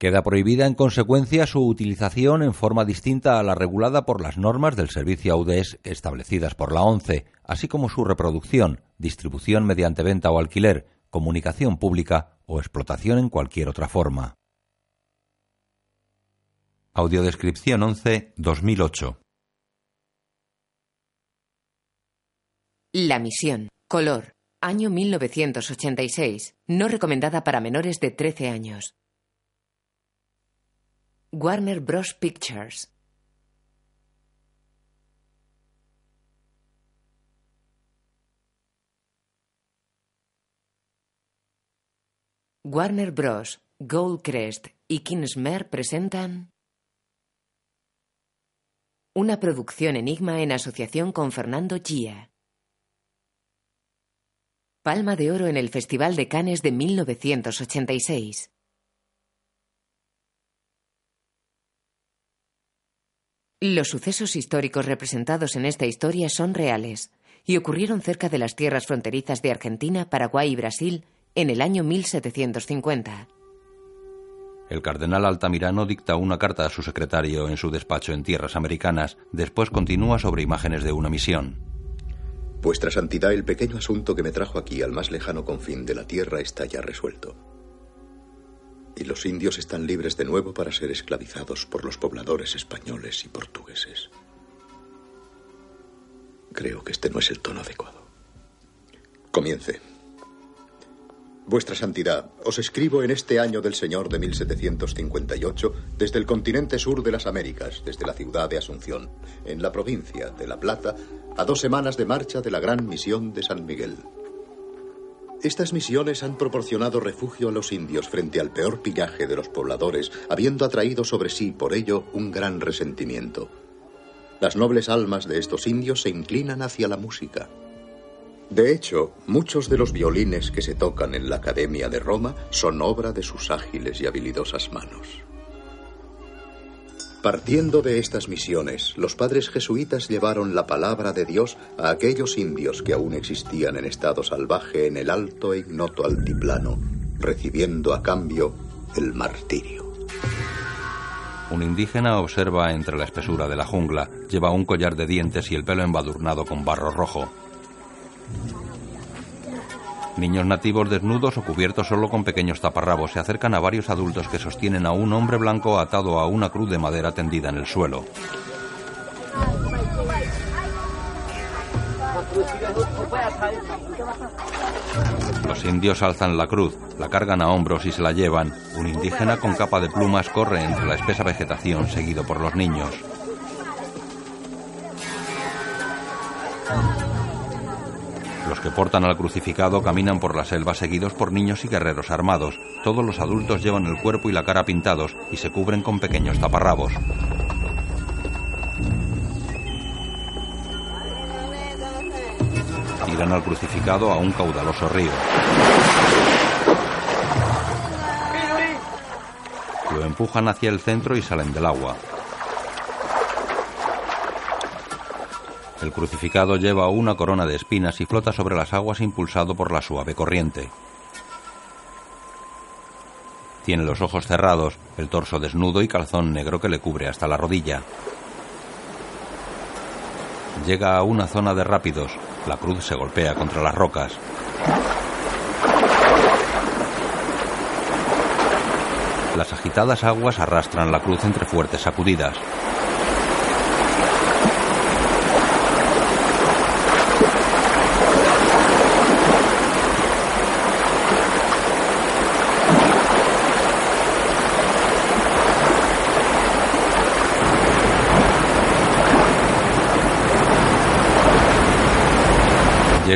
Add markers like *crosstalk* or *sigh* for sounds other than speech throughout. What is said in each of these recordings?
Queda prohibida en consecuencia su utilización en forma distinta a la regulada por las normas del servicio AUDES establecidas por la ONCE, así como su reproducción, distribución mediante venta o alquiler, comunicación pública o explotación en cualquier otra forma. Audiodescripción 11 2008 La misión. Color. Año 1986. No recomendada para menores de 13 años. Warner Bros. Pictures. Warner Bros., Goldcrest y Kingsmer presentan una producción Enigma en asociación con Fernando Gia. Palma de Oro en el Festival de Cannes de 1986. Los sucesos históricos representados en esta historia son reales y ocurrieron cerca de las tierras fronterizas de Argentina, Paraguay y Brasil en el año 1750. El cardenal Altamirano dicta una carta a su secretario en su despacho en tierras americanas, después continúa sobre imágenes de una misión. Vuestra Santidad, el pequeño asunto que me trajo aquí al más lejano confín de la tierra está ya resuelto. Y los indios están libres de nuevo para ser esclavizados por los pobladores españoles y portugueses. Creo que este no es el tono adecuado. Comience. Vuestra Santidad, os escribo en este año del Señor de 1758 desde el continente sur de las Américas, desde la ciudad de Asunción, en la provincia de La Plata, a dos semanas de marcha de la gran misión de San Miguel. Estas misiones han proporcionado refugio a los indios frente al peor pillaje de los pobladores, habiendo atraído sobre sí por ello un gran resentimiento. Las nobles almas de estos indios se inclinan hacia la música. De hecho, muchos de los violines que se tocan en la Academia de Roma son obra de sus ágiles y habilidosas manos. Partiendo de estas misiones, los padres jesuitas llevaron la palabra de Dios a aquellos indios que aún existían en estado salvaje en el alto e ignoto altiplano, recibiendo a cambio el martirio. Un indígena observa entre la espesura de la jungla, lleva un collar de dientes y el pelo embadurnado con barro rojo. Niños nativos desnudos o cubiertos solo con pequeños taparrabos se acercan a varios adultos que sostienen a un hombre blanco atado a una cruz de madera tendida en el suelo. Los indios alzan la cruz, la cargan a hombros y se la llevan. Un indígena con capa de plumas corre entre la espesa vegetación seguido por los niños. Que portan al crucificado caminan por la selva seguidos por niños y guerreros armados. Todos los adultos llevan el cuerpo y la cara pintados y se cubren con pequeños taparrabos. Tiran al crucificado a un caudaloso río. Lo empujan hacia el centro y salen del agua. El crucificado lleva una corona de espinas y flota sobre las aguas impulsado por la suave corriente. Tiene los ojos cerrados, el torso desnudo y calzón negro que le cubre hasta la rodilla. Llega a una zona de rápidos. La cruz se golpea contra las rocas. Las agitadas aguas arrastran la cruz entre fuertes sacudidas.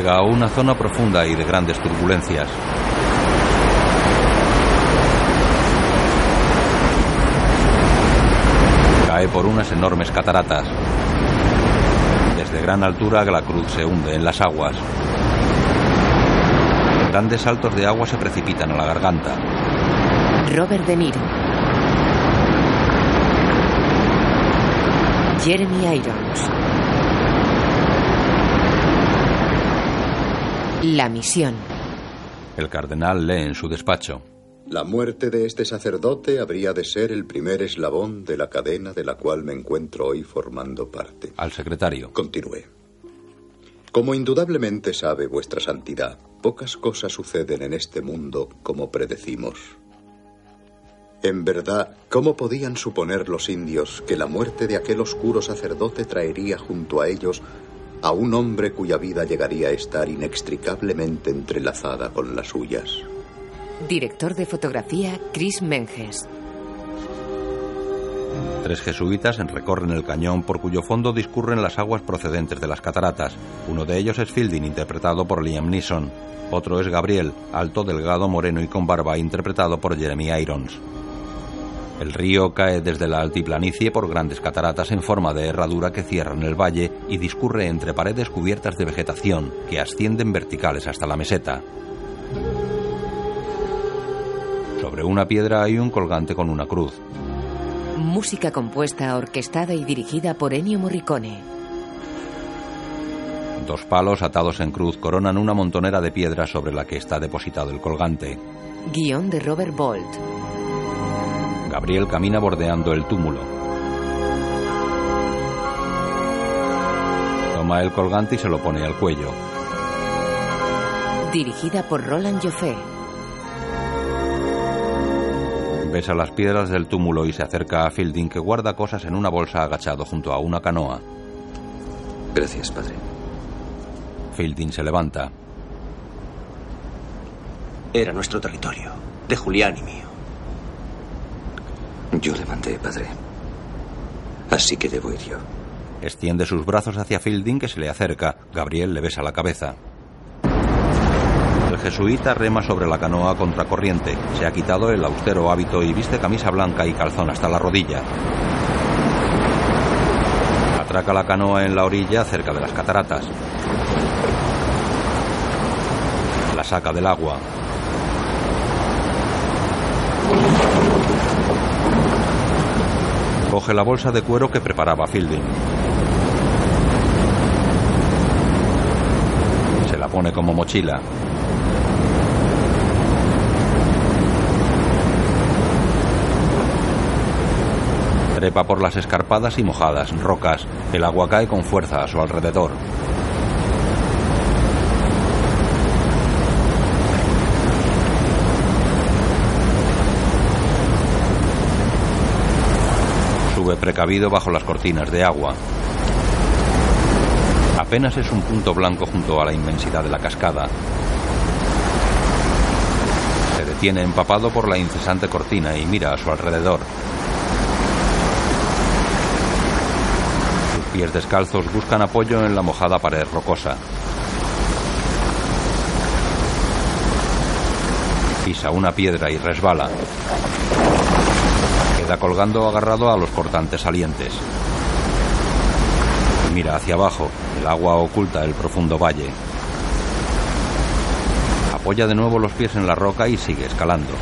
A una zona profunda y de grandes turbulencias. Cae por unas enormes cataratas. Desde gran altura la cruz se hunde en las aguas. Grandes saltos de agua se precipitan a la garganta. Robert De Niro. Jeremy Irons. La misión. El cardenal lee en su despacho. La muerte de este sacerdote habría de ser el primer eslabón de la cadena de la cual me encuentro hoy formando parte. Al secretario. Continúe. Como indudablemente sabe vuestra santidad, pocas cosas suceden en este mundo como predecimos. En verdad, ¿cómo podían suponer los indios que la muerte de aquel oscuro sacerdote traería junto a ellos a un hombre cuya vida llegaría a estar inextricablemente entrelazada con las suyas? Director de fotografía Chris Menges. Tres jesuitas recorren el cañón por cuyo fondo discurren las aguas procedentes de las cataratas. Uno de ellos es Fielding, interpretado por Liam Neeson. Otro es Gabriel, alto, delgado, moreno y con barba, interpretado por Jeremy Irons. El río cae desde la altiplanicie por grandes cataratas en forma de herradura que cierran el valle y discurre entre paredes cubiertas de vegetación que ascienden verticales hasta la meseta. Sobre una piedra hay un colgante con una cruz. Música compuesta, orquestada y dirigida por Ennio Morricone. Dos palos atados en cruz coronan una montonera de piedras sobre la que está depositado el colgante. Guión de Robert Bolt. Gabriel camina bordeando el túmulo. Toma el colgante y se lo pone al cuello. Dirigida por Roland Joffé. Besa las piedras del túmulo y se acerca a Fielding que guarda cosas en una bolsa agachado junto a una canoa. Gracias, padre. Fielding se levanta. Era nuestro territorio, de Julián y mío. Yo le mandé, padre. Así que debo ir yo. Extiende sus brazos hacia Fielding que se le acerca. Gabriel le besa la cabeza. El jesuita rema sobre la canoa contracorriente. Se ha quitado el austero hábito y viste camisa blanca y calzón hasta la rodilla. Atraca la canoa en la orilla cerca de las cataratas. La saca del agua. Coge la bolsa de cuero que preparaba Fielding. Se la pone como mochila. Trepa por las escarpadas y mojadas rocas. El agua cae con fuerza a su alrededor. Precavido bajo las cortinas de agua. Apenas es un punto blanco junto a la inmensidad de la cascada. Se detiene empapado por la incesante cortina y mira a su alrededor. Sus pies descalzos buscan apoyo en la mojada pared rocosa. Pisa una piedra y resbala. Queda colgando agarrado a los cortantes salientes. Mira hacia abajo. El agua oculta el profundo valle. Apoya de nuevo los pies en la roca y sigue escalando.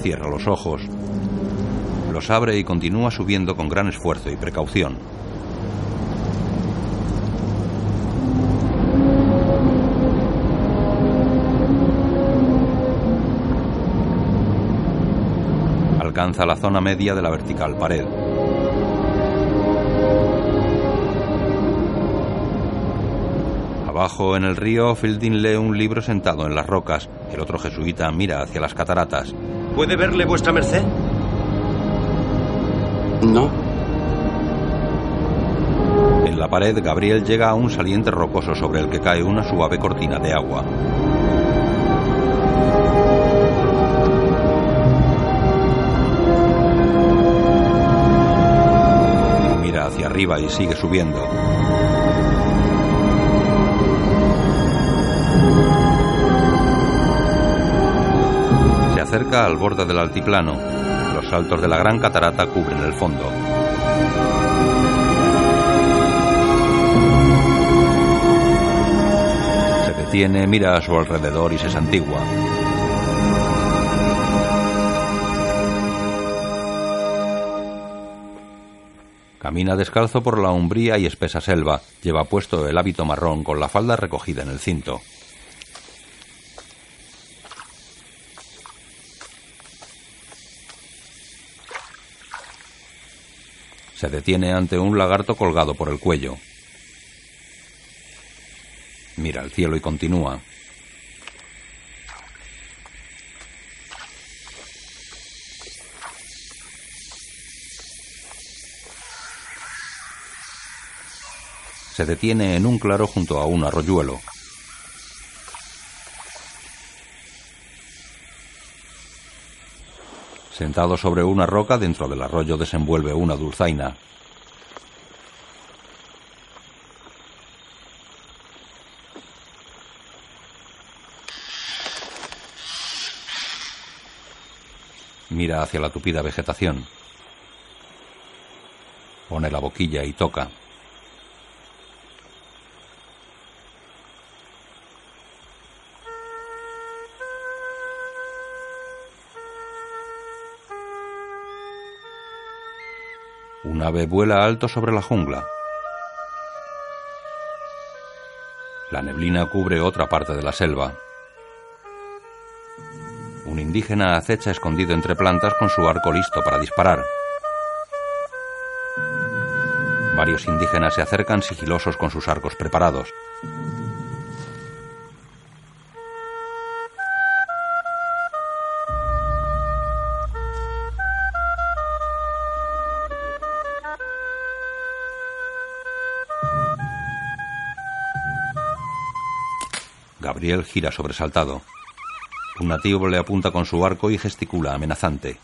Cierra los ojos. Los abre y continúa subiendo con gran esfuerzo y precaución. Alcanza la zona media de la vertical pared. Abajo en el río, Fielding lee un libro sentado en las rocas. El otro jesuita mira hacia las cataratas. ¿Puede verle vuestra merced? No. En la pared, Gabriel llega a un saliente rocoso sobre el que cae una suave cortina de agua. Arriba y sigue subiendo. Se acerca al borde del altiplano. Los saltos de la gran catarata cubren el fondo. Se detiene, mira a su alrededor y se santigua. Camina descalzo por la umbría y espesa selva. Lleva puesto el hábito marrón con la falda recogida en el cinto. Se detiene ante un lagarto colgado por el cuello. Mira al cielo y continúa. Se detiene en un claro junto a un arroyuelo. Sentado sobre una roca dentro del arroyo desenvuelve una dulzaina. Mira hacia la tupida vegetación. Pone la boquilla y toca. Un ave vuela alto sobre la jungla. La neblina cubre otra parte de la selva. Un indígena acecha escondido entre plantas con su arco listo para disparar. Varios indígenas se acercan sigilosos con sus arcos preparados. Gabriel gira sobresaltado. Un nativo le apunta con su arco y gesticula amenazante.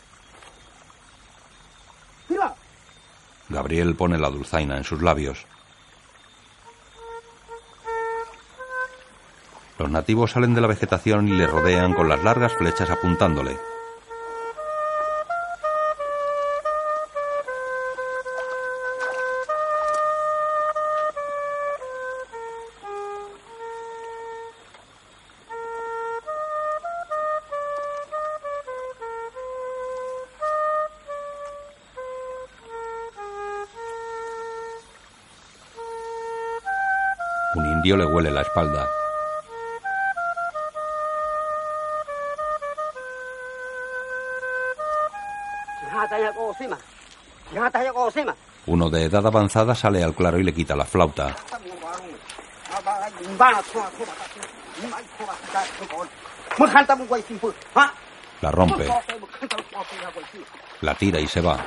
Gabriel pone la dulzaina en sus labios. Los nativos salen de la vegetación y le rodean con las largas flechas apuntándole. Huele la espalda. Uno de edad avanzada sale al claro y le quita la flauta. La rompe. La tira y se va.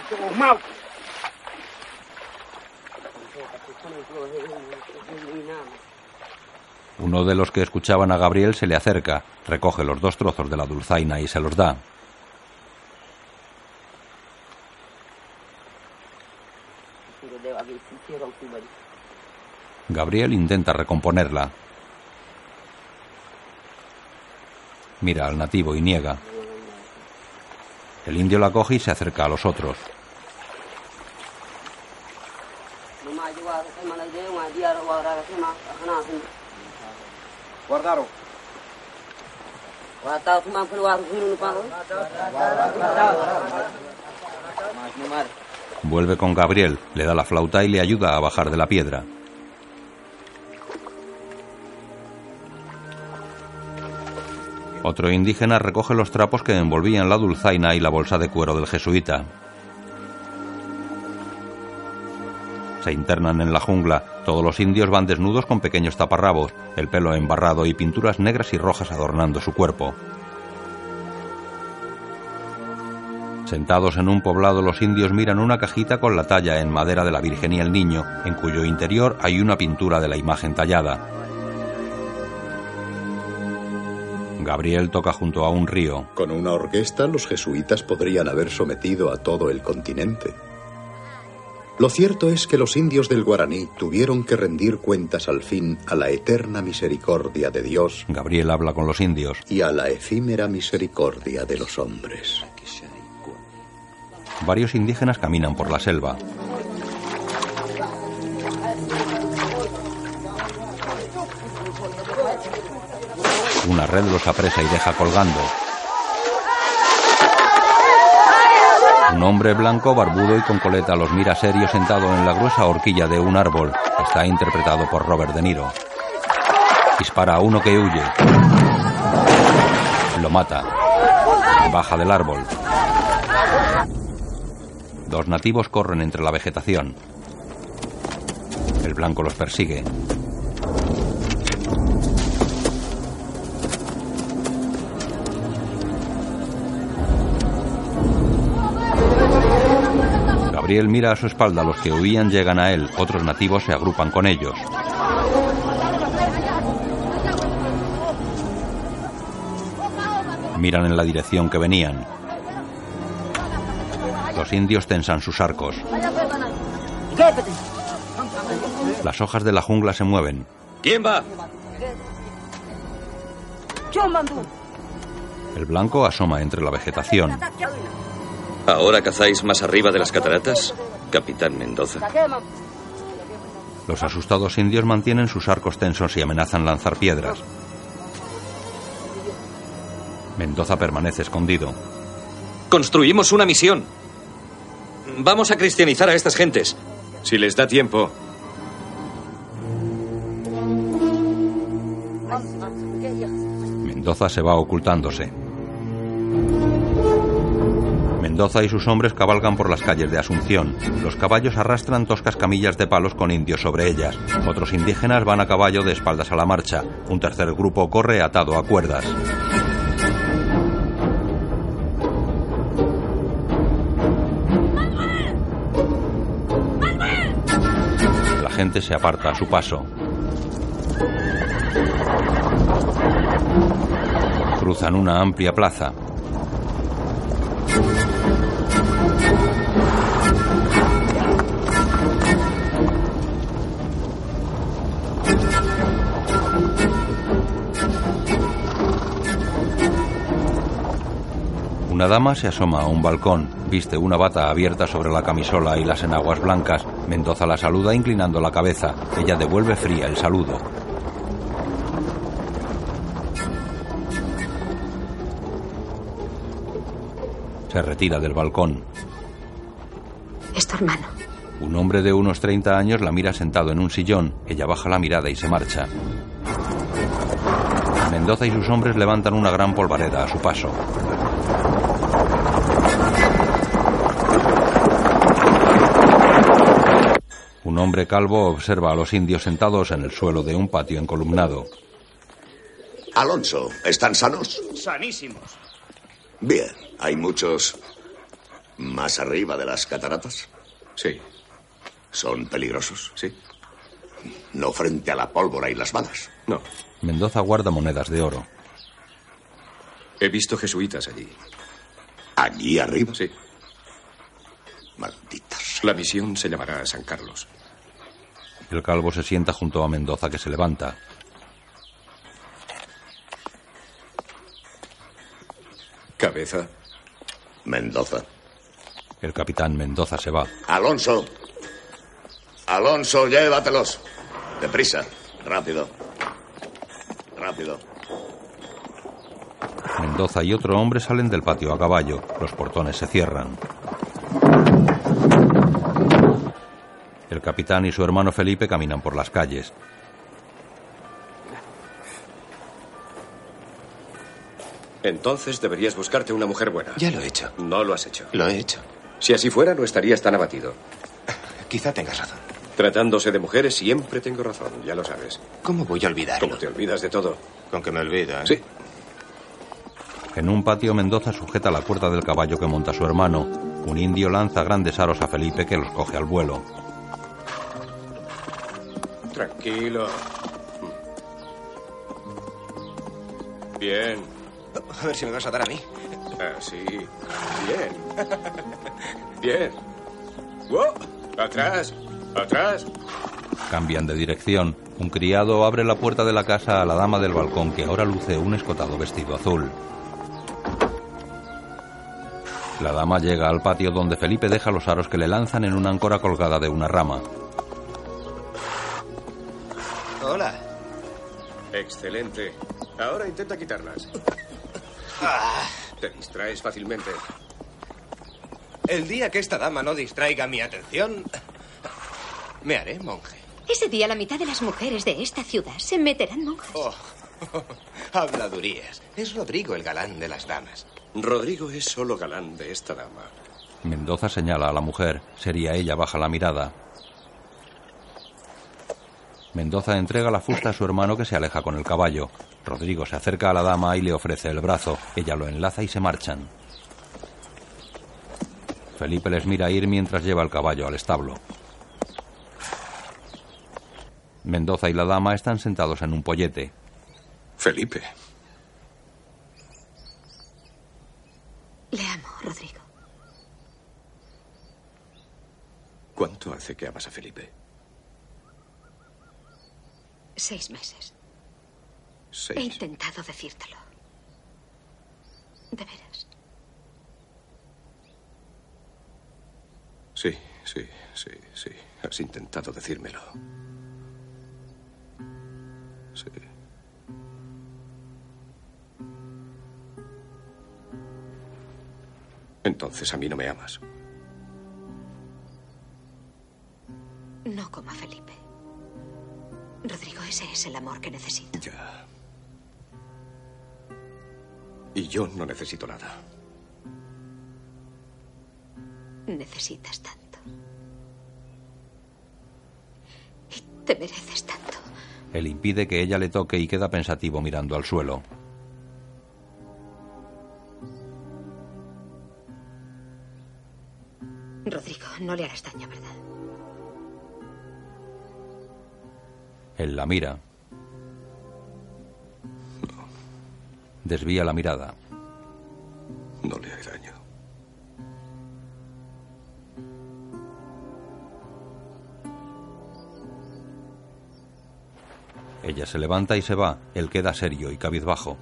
Uno de los que escuchaban a Gabriel se le acerca, recoge los dos trozos de la dulzaina y se los da. Gabriel intenta recomponerla. Mira al nativo y niega. El indio la coge y se acerca a los otros. Vuelve con Gabriel, le da la flauta y le ayuda a bajar de la piedra. Otro indígena recoge los trapos que envolvían la dulzaina y la bolsa de cuero del jesuita. Se internan en la jungla. Todos los indios van desnudos con pequeños taparrabos, el pelo embarrado y pinturas negras y rojas adornando su cuerpo. Sentados en un poblado, los indios miran una cajita con la talla en madera de la Virgen y el Niño, en cuyo interior hay una pintura de la imagen tallada. Gabriel toca junto a un río. Con una orquesta los jesuitas podrían haber sometido a todo el continente. Lo cierto es que los indios del Guaraní tuvieron que rendir cuentas al fin a la eterna misericordia de Dios. Gabriel habla con los indios. Y a la efímera misericordia de los hombres. Varios indígenas caminan por la selva. Una red los apresa y deja colgando. Un hombre blanco, barbudo y con coleta los mira serio sentado en la gruesa horquilla de un árbol. Está interpretado por Robert De Niro. Dispara a uno que huye. Lo mata. Baja del árbol. Dos nativos corren entre la vegetación. El blanco los persigue. Gabriel mira a su espalda. Los que huían llegan a él. Otros nativos se agrupan con ellos. Miran en la dirección que venían. Los indios tensan sus arcos. Las hojas de la jungla se mueven. ¿Quién va? El blanco asoma entre la vegetación. ¿Ahora cazáis más arriba de las cataratas, capitán Mendoza? Los asustados indios mantienen sus arcos tensos y amenazan lanzar piedras. Mendoza permanece escondido. Construimos una misión. Vamos a cristianizar a estas gentes. Si les da tiempo. Mendoza se va ocultándose. Mendoza y sus hombres cabalgan por las calles de Asunción. Los caballos arrastran toscas camillas de palos con indios sobre ellas. Otros indígenas van a caballo de espaldas a la marcha. Un tercer grupo corre atado a cuerdas. La gente se aparta a su paso. Cruzan una amplia plaza. Una dama se asoma a un balcón, viste una bata abierta sobre la camisola y las enaguas blancas. Mendoza la saluda inclinando la cabeza. Ella devuelve fría el saludo. Se retira del balcón. Es tu hermano. Un hombre de unos 30 años la mira sentado en un sillón. Ella baja la mirada y se marcha. Mendoza y sus hombres levantan una gran polvareda a su paso. Un hombre calvo observa a los indios sentados en el suelo de un patio encolumnado. Alonso, ¿están sanos? Sanísimos. Bien, hay muchos más arriba de las cataratas. Sí, ¿Son peligrosos? sí. No frente a la pólvora y las balas. No. Mendoza guarda monedas de oro. He visto jesuitas allí. ¿Allí arriba? Sí. Malditas. La misión se llamará San Carlos. El calvo se sienta junto a Mendoza que se levanta. Cabeza. Mendoza. El capitán Mendoza se va. Alonso. Alonso, llévatelos. Deprisa. Rápido. Rápido. Mendoza y otro hombre salen del patio a caballo. Los portones se cierran. El capitán y su hermano Felipe caminan por las calles. Entonces deberías buscarte una mujer buena. Ya lo he hecho. No lo has hecho. Lo he hecho. Si así fuera, no estarías tan abatido. Quizá tengas razón. Tratándose de mujeres, siempre tengo razón, ya lo sabes. ¿Cómo voy a olvidarlo? Como te olvidas de todo. Con que me olvida, ¿eh? Sí. En un patio Mendoza sujeta la cuerda del caballo que monta su hermano. Un indio lanza grandes aros a Felipe que los coge al vuelo. Tranquilo. Bien. A ver si me vas a dar a mí. Ah, sí. Bien. Bien. ¡Wow! Atrás. Atrás. Cambian de dirección. Un criado abre la puerta de la casa a la dama del balcón que ahora luce un escotado vestido azul. La dama llega al patio donde Felipe deja los aros que le lanzan en una áncora colgada de una rama. Excelente. Ahora intenta quitarlas. Te distraes fácilmente. El día que esta dama no distraiga mi atención, me haré monje. Ese día la mitad de las mujeres de esta ciudad se meterán monjas. Oh, *laughs* habladurías. Es Rodrigo el galán de las damas. Rodrigo es solo galán de esta dama. Mendoza señala a la mujer. Sería ella baja la mirada. Mendoza entrega la fusta a su hermano que se aleja con el caballo. Rodrigo se acerca a la dama y le ofrece el brazo. Ella lo enlaza y se marchan. Felipe les mira ir mientras lleva el caballo al establo. Mendoza y la dama están sentados en un pollete. Felipe. Le amo, Rodrigo. ¿Cuánto hace que amas a Felipe? Seis meses. Seis. He intentado decírtelo. De veras. Sí, sí, sí, sí. Has intentado decírmelo. Sí. Entonces a mí no me amas. No como a Felipe. Rodrigo, ese es el amor que necesito. Ya. Y yo no necesito nada. Necesitas tanto. Y te mereces tanto. Él impide que ella le toque y queda pensativo mirando al suelo. Rodrigo, no le harás daño, ¿verdad? Él la mira. Desvía la mirada. No le haré daño. Ella se levanta y se va. Él queda serio y cabizbajo.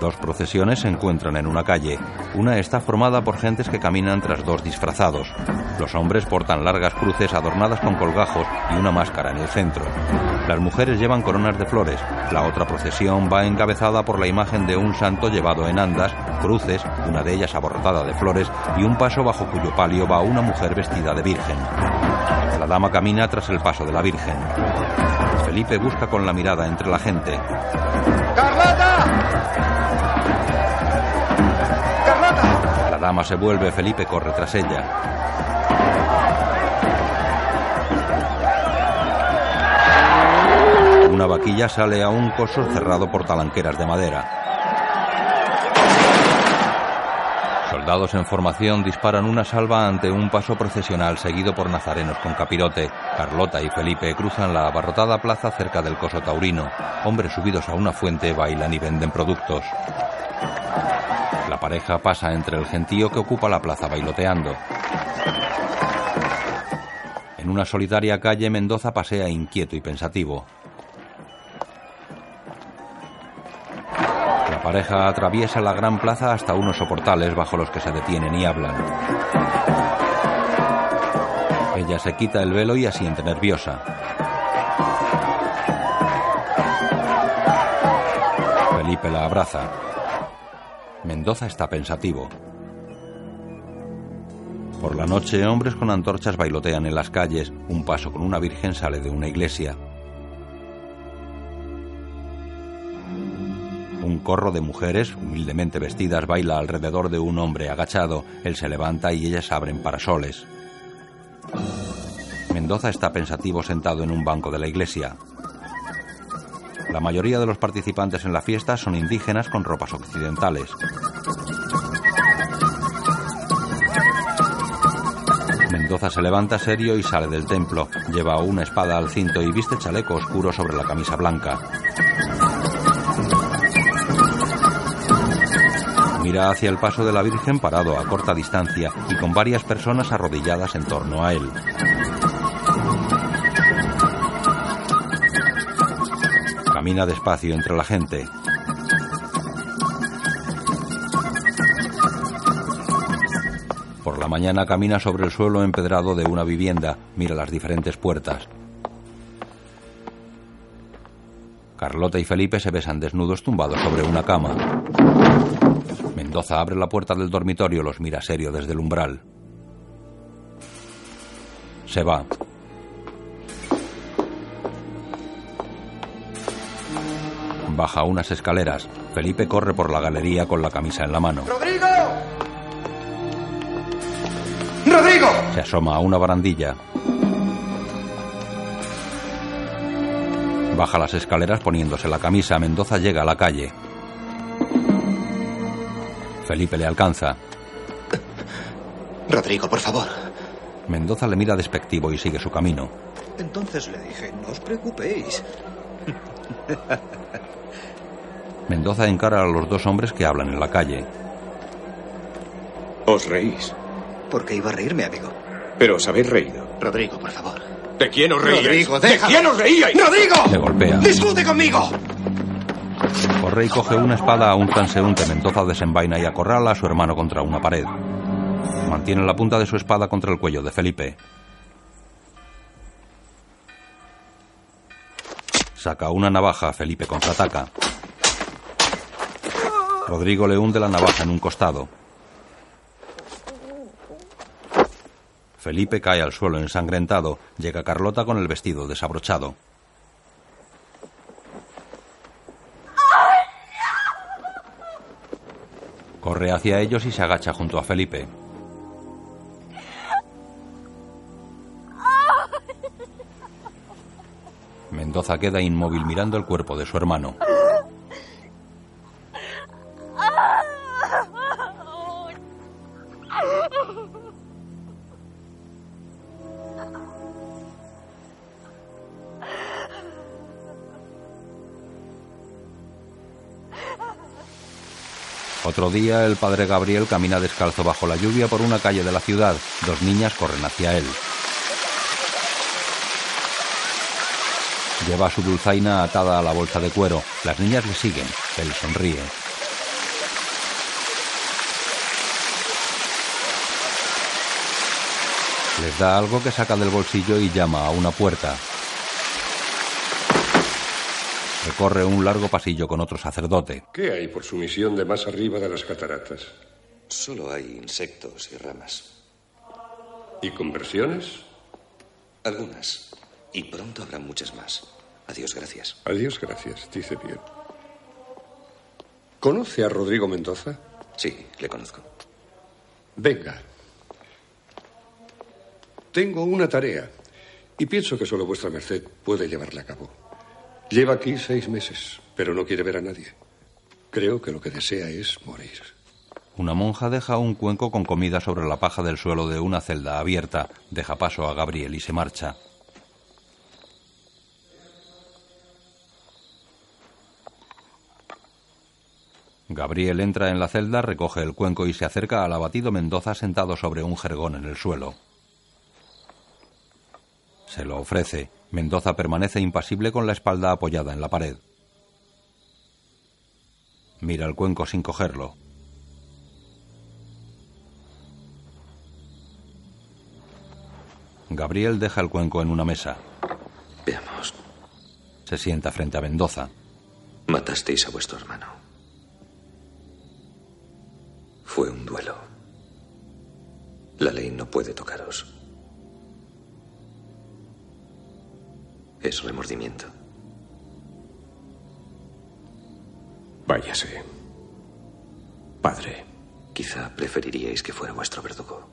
Dos procesiones se encuentran en una calle. Una está formada por gentes que caminan tras dos disfrazados. Los hombres portan largas cruces adornadas con colgajos y una máscara en el centro. Las mujeres llevan coronas de flores. La otra procesión va encabezada por la imagen de un santo llevado en andas, cruces, una de ellas abortada de flores, y un paso bajo cuyo palio va una mujer vestida de virgen. La dama camina tras el paso de la virgen. Felipe busca con la mirada entre la gente. Dama se vuelve, Felipe corre tras ella. Una vaquilla sale a un coso cerrado por talanqueras de madera. Soldados en formación disparan una salva ante un paso procesional seguido por nazarenos con capirote. Carlota y Felipe cruzan la abarrotada plaza cerca del coso taurino. Hombres subidos a una fuente bailan y venden productos. La pareja pasa entre el gentío que ocupa la plaza bailoteando. En una solitaria calle Mendoza pasea inquieto y pensativo. La pareja atraviesa la gran plaza hasta unos soportales bajo los que se detienen y hablan. Ella se quita el velo y asiente nerviosa. Felipe la abraza. Mendoza está pensativo. Por la noche, hombres con antorchas bailotean en las calles. Un paso con una virgen sale de una iglesia. Un corro de mujeres, humildemente vestidas, baila alrededor de un hombre agachado. Él se levanta y ellas abren parasoles. Mendoza está pensativo sentado en un banco de la iglesia. La mayoría de los participantes en la fiesta son indígenas con ropas occidentales. Mendoza se levanta serio y sale del templo. Lleva una espada al cinto y viste chaleco oscuro sobre la camisa blanca. Mira hacia el paso de la Virgen parado a corta distancia y con varias personas arrodilladas en torno a él. Camina despacio entre la gente. ¿Qué la mañana camina sobre el suelo empedrado de una vivienda, mira las diferentes puertas. Carlota y Felipe se besan desnudos tumbados sobre una cama. Mendoza abre la puerta del dormitorio, los mira serio desde el umbral. Se va. Baja unas escaleras. Felipe corre por la galería con la camisa en la mano. ¡Rodrigo! ¡Rodrigo! Se asoma a una barandilla. Baja las escaleras poniéndose la camisa. Mendoza llega a la calle. Felipe le alcanza. Rodrigo, por favor. Mendoza le mira despectivo y sigue su camino. Entonces le dije, no os preocupéis. *laughs* Mendoza encara a los dos hombres que hablan en la calle. Os reís. ¿Por qué iba a reírme, amigo? Pero os habéis reído. Rodrigo, por favor. ¿De quién os reíais? Rodrigo, ¿De déjalo. quién os reíais? ¡Rodrigo! Le golpea. ¡Discute conmigo! Corre y coge una espada a un transeúnte. Mendoza desenvaina y acorrala a su hermano contra una pared. Mantiene la punta de su espada contra el cuello de Felipe. Saca una navaja. Felipe contraataca. Rodrigo le hunde la navaja en un costado. Felipe cae al suelo ensangrentado. Llega Carlota con el vestido desabrochado. Corre hacia ellos y se agacha junto a Felipe. Mendoza queda inmóvil mirando el cuerpo de su hermano. Otro día, el padre Gabriel camina descalzo bajo la lluvia por una calle de la ciudad. Dos niñas corren hacia él. Lleva su dulzaina atada a la bolsa de cuero. Las niñas le siguen. Él sonríe. Les da algo que saca del bolsillo y llama a una puerta. Recorre un largo pasillo con otro sacerdote. ¿Qué hay por su misión de más arriba de las cataratas? Solo hay insectos y ramas. ¿Y conversiones? Algunas. Y pronto habrá muchas más. Adiós, gracias. Adiós, gracias. Dice bien. ¿Conoce a Rodrigo Mendoza? Sí, le conozco. Venga. Tengo una tarea y pienso que solo vuestra merced puede llevarla a cabo. Lleva aquí seis meses, pero no quiere ver a nadie. Creo que lo que desea es morir. Una monja deja un cuenco con comida sobre la paja del suelo de una celda abierta, deja paso a Gabriel y se marcha. Gabriel entra en la celda, recoge el cuenco y se acerca al abatido Mendoza sentado sobre un jergón en el suelo. Se lo ofrece. Mendoza permanece impasible con la espalda apoyada en la pared. Mira el cuenco sin cogerlo. Gabriel deja el cuenco en una mesa. Veamos. Se sienta frente a Mendoza. Matasteis a vuestro hermano. Fue un duelo. La ley no puede tocaros. Es remordimiento. Váyase. Padre. Quizá preferiríais que fuera vuestro verdugo.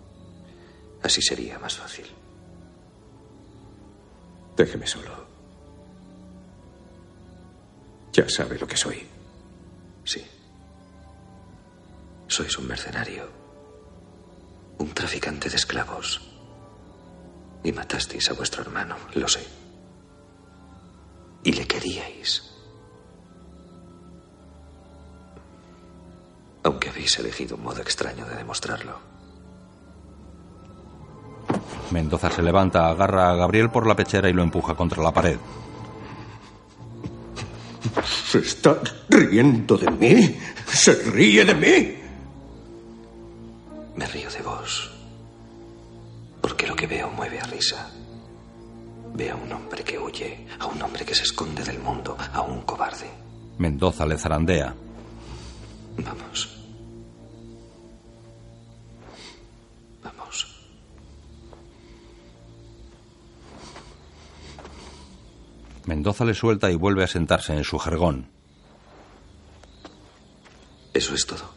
Así sería más fácil. Déjeme solo. Ya sabe lo que soy. Sí. Sois un mercenario. Un traficante de esclavos. Y matasteis a vuestro hermano, lo sé. Y le queríais. Aunque habéis elegido un modo extraño de demostrarlo. Mendoza se levanta, agarra a Gabriel por la pechera y lo empuja contra la pared. ¿Se está riendo de mí? ¿Se ríe de mí? Me río de vos. lo que veo mueve a risa. Ve a un hombre que huye, a un hombre que se esconde del mundo, a un cobarde. Mendoza le zarandea. Vamos. Vamos. Mendoza le suelta y vuelve a sentarse en su jergón. Eso es todo.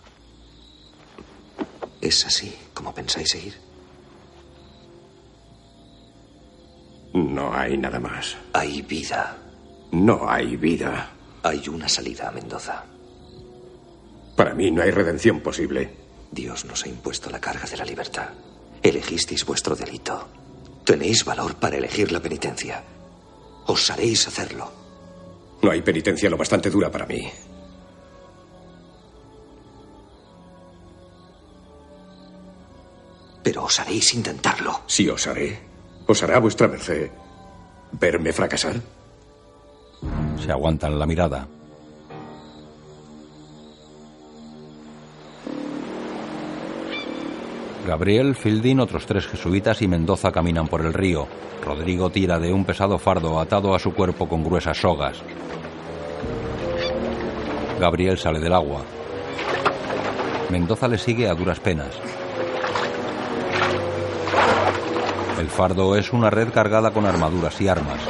¿Es así como pensáis seguir? No hay nada más. Hay vida. No hay vida. Hay una salida a Mendoza. Para mí no hay redención posible. Dios nos ha impuesto la carga de la libertad. Elegisteis vuestro delito. Tenéis valor para elegir la penitencia. Osaréis hacerlo. No hay penitencia lo bastante dura para mí. Pero osaréis intentarlo. Sí, osaré. ¿Osará vuestra merced verme fracasar? Se aguantan la mirada. Gabriel, Fielding, otros tres jesuitas y Mendoza caminan por el río. Rodrigo tira de un pesado fardo atado a su cuerpo con gruesas sogas. Gabriel sale del agua. Mendoza le sigue a duras penas. El fardo es una red cargada con armaduras y armas.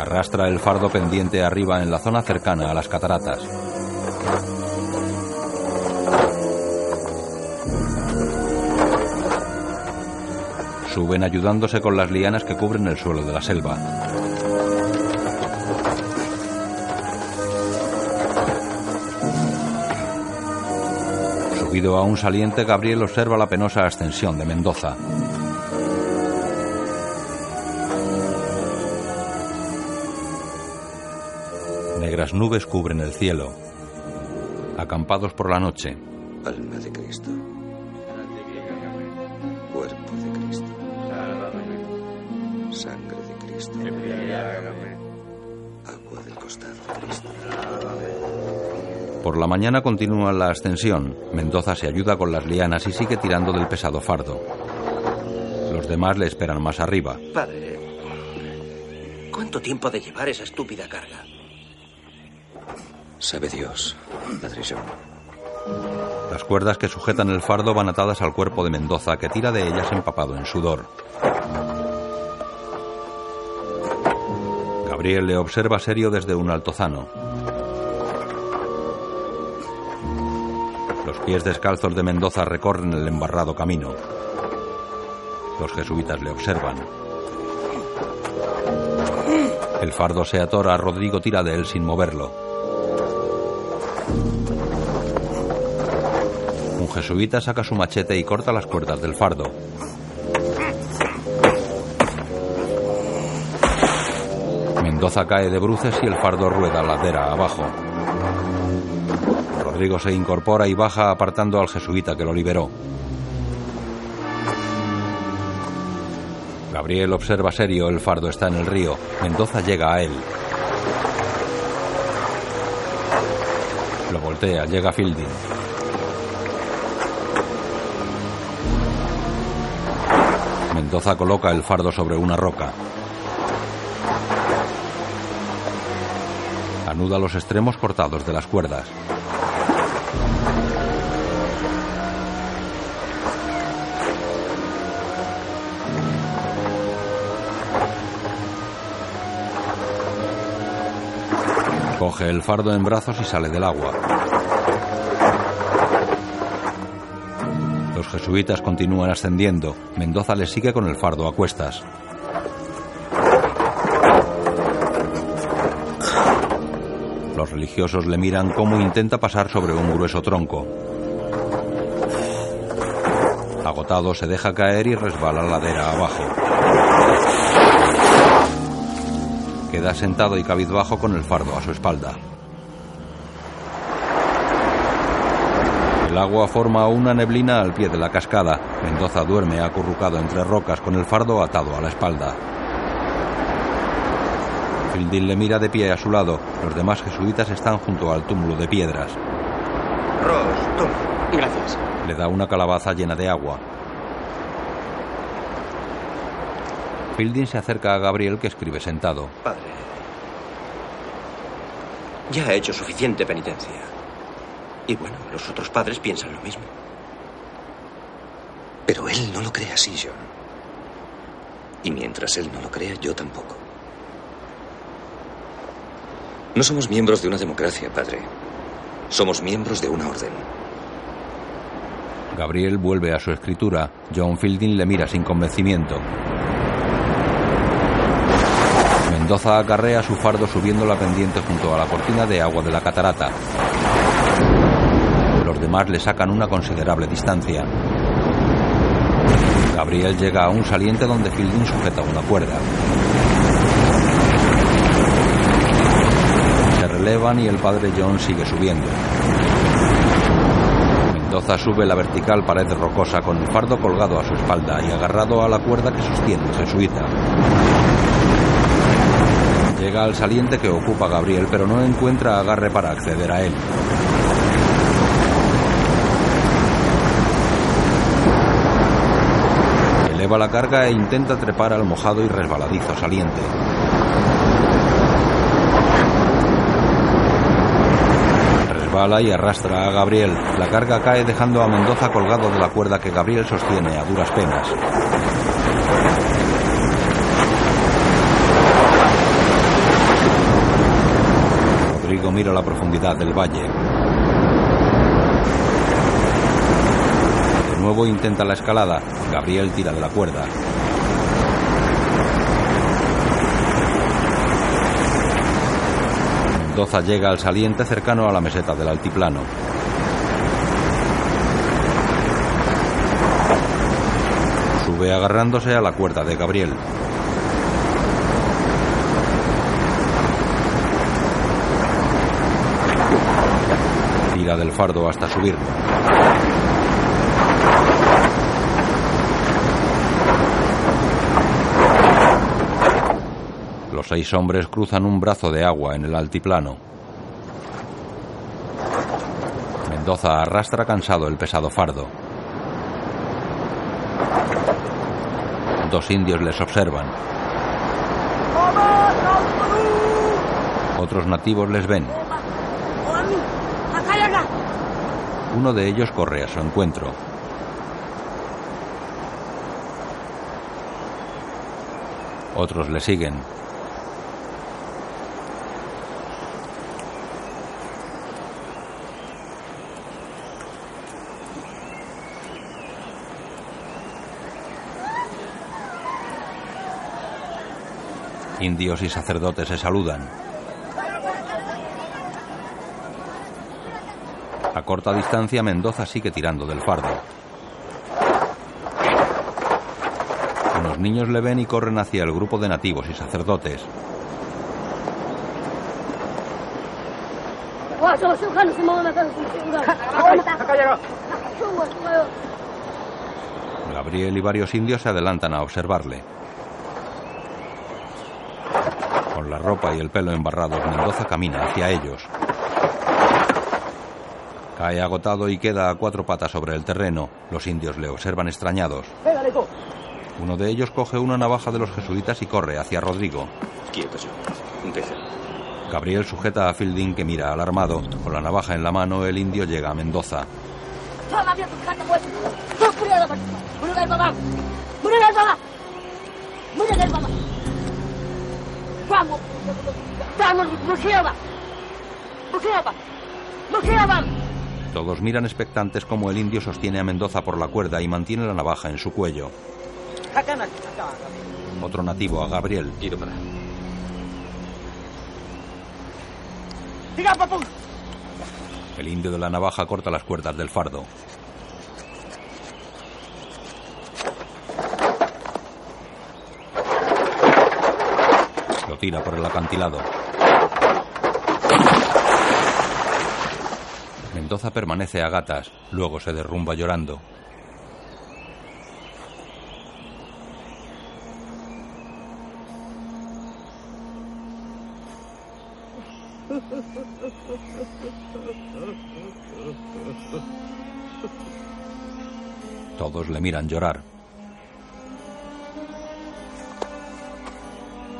Arrastra el fardo pendiente arriba en la zona cercana a las cataratas. Suben ayudándose con las lianas que cubren el suelo de la selva. Subido a un saliente, Gabriel observa la penosa ascensión de Mendoza. Negras nubes cubren el cielo. Acampados por la noche, Alma de Cristo. Por la mañana continúa la ascensión. Mendoza se ayuda con las lianas y sigue tirando del pesado fardo. Los demás le esperan más arriba. Padre, ¿cuánto tiempo de llevar esa estúpida carga? Sabe Dios, Padre John. Las cuerdas que sujetan el fardo van atadas al cuerpo de Mendoza, que tira de ellas empapado en sudor. Gabriel le observa serio desde un altozano. Pies descalzos de Mendoza recorren el embarrado camino. Los jesuitas le observan. El fardo se atora, Rodrigo tira de él sin moverlo. Un jesuita saca su machete y corta las cuerdas del fardo. Mendoza cae de bruces y el fardo rueda ladera abajo. Rodrigo se incorpora y baja apartando al jesuita que lo liberó. Gabriel observa serio, el fardo está en el río. Mendoza llega a él. Lo voltea, llega Fielding. Mendoza coloca el fardo sobre una roca. Anuda los extremos cortados de las cuerdas. Coge el fardo en brazos y sale del agua. Los jesuitas continúan ascendiendo. Mendoza le sigue con el fardo a cuestas. Los religiosos le miran cómo intenta pasar sobre un grueso tronco. Agotado se deja caer y resbala ladera abajo. Queda sentado y cabizbajo con el fardo a su espalda. El agua forma una neblina al pie de la cascada. Mendoza duerme acurrucado entre rocas con el fardo atado a la espalda. Fielding le mira de pie a su lado. Los demás jesuitas están junto al túmulo de piedras. Ross, toma. Gracias. Le da una calabaza llena de agua. Fielding se acerca a Gabriel que escribe sentado. Padre. Ya ha hecho suficiente penitencia. Y bueno, los otros padres piensan lo mismo. Pero él no lo cree así, John. Y mientras él no lo crea, yo tampoco. No somos miembros de una democracia, padre. Somos miembros de una orden. Gabriel vuelve a su escritura. John Fielding le mira sin convencimiento. Mendoza acarrea su fardo subiendo la pendiente junto a la cortina de agua de la catarata. Los demás le sacan una considerable distancia. Gabriel llega a un saliente donde Fielding sujeta una cuerda. Se relevan y el padre John sigue subiendo. Mendoza sube la vertical pared rocosa con el fardo colgado a su espalda y agarrado a la cuerda que sostiene el jesuita. Llega al saliente que ocupa Gabriel, pero no encuentra agarre para acceder a él. Eleva la carga e intenta trepar al mojado y resbaladizo saliente. Resbala y arrastra a Gabriel. La carga cae dejando a Mendoza colgado de la cuerda que Gabriel sostiene a duras penas. Rodrigo mira la profundidad del valle. De nuevo intenta la escalada. Gabriel tira de la cuerda. Mendoza llega al saliente cercano a la meseta del altiplano. Sube agarrándose a la cuerda de Gabriel. Del fardo hasta subirlo. Los seis hombres cruzan un brazo de agua en el altiplano. Mendoza arrastra cansado el pesado fardo. Dos indios les observan. Otros nativos les ven. Uno de ellos corre a su encuentro. Otros le siguen. Indios y sacerdotes se saludan. A corta distancia Mendoza sigue tirando del fardo. Unos niños le ven y corren hacia el grupo de nativos y sacerdotes. Gabriel y varios indios se adelantan a observarle. Con la ropa y el pelo embarrados, Mendoza camina hacia ellos. Cae agotado y queda a cuatro patas sobre el terreno. Los indios le observan extrañados. Uno de ellos coge una navaja de los jesuitas y corre hacia Rodrigo. Quieto. Gabriel sujeta a Fielding que mira alarmado. Con la navaja en la mano, el indio llega a Mendoza. Todos miran expectantes como el indio sostiene a Mendoza por la cuerda y mantiene la navaja en su cuello. Otro nativo, a Gabriel. El indio de la navaja corta las cuerdas del fardo. Lo tira por el acantilado. Mendoza permanece a gatas, luego se derrumba llorando. Todos le miran llorar.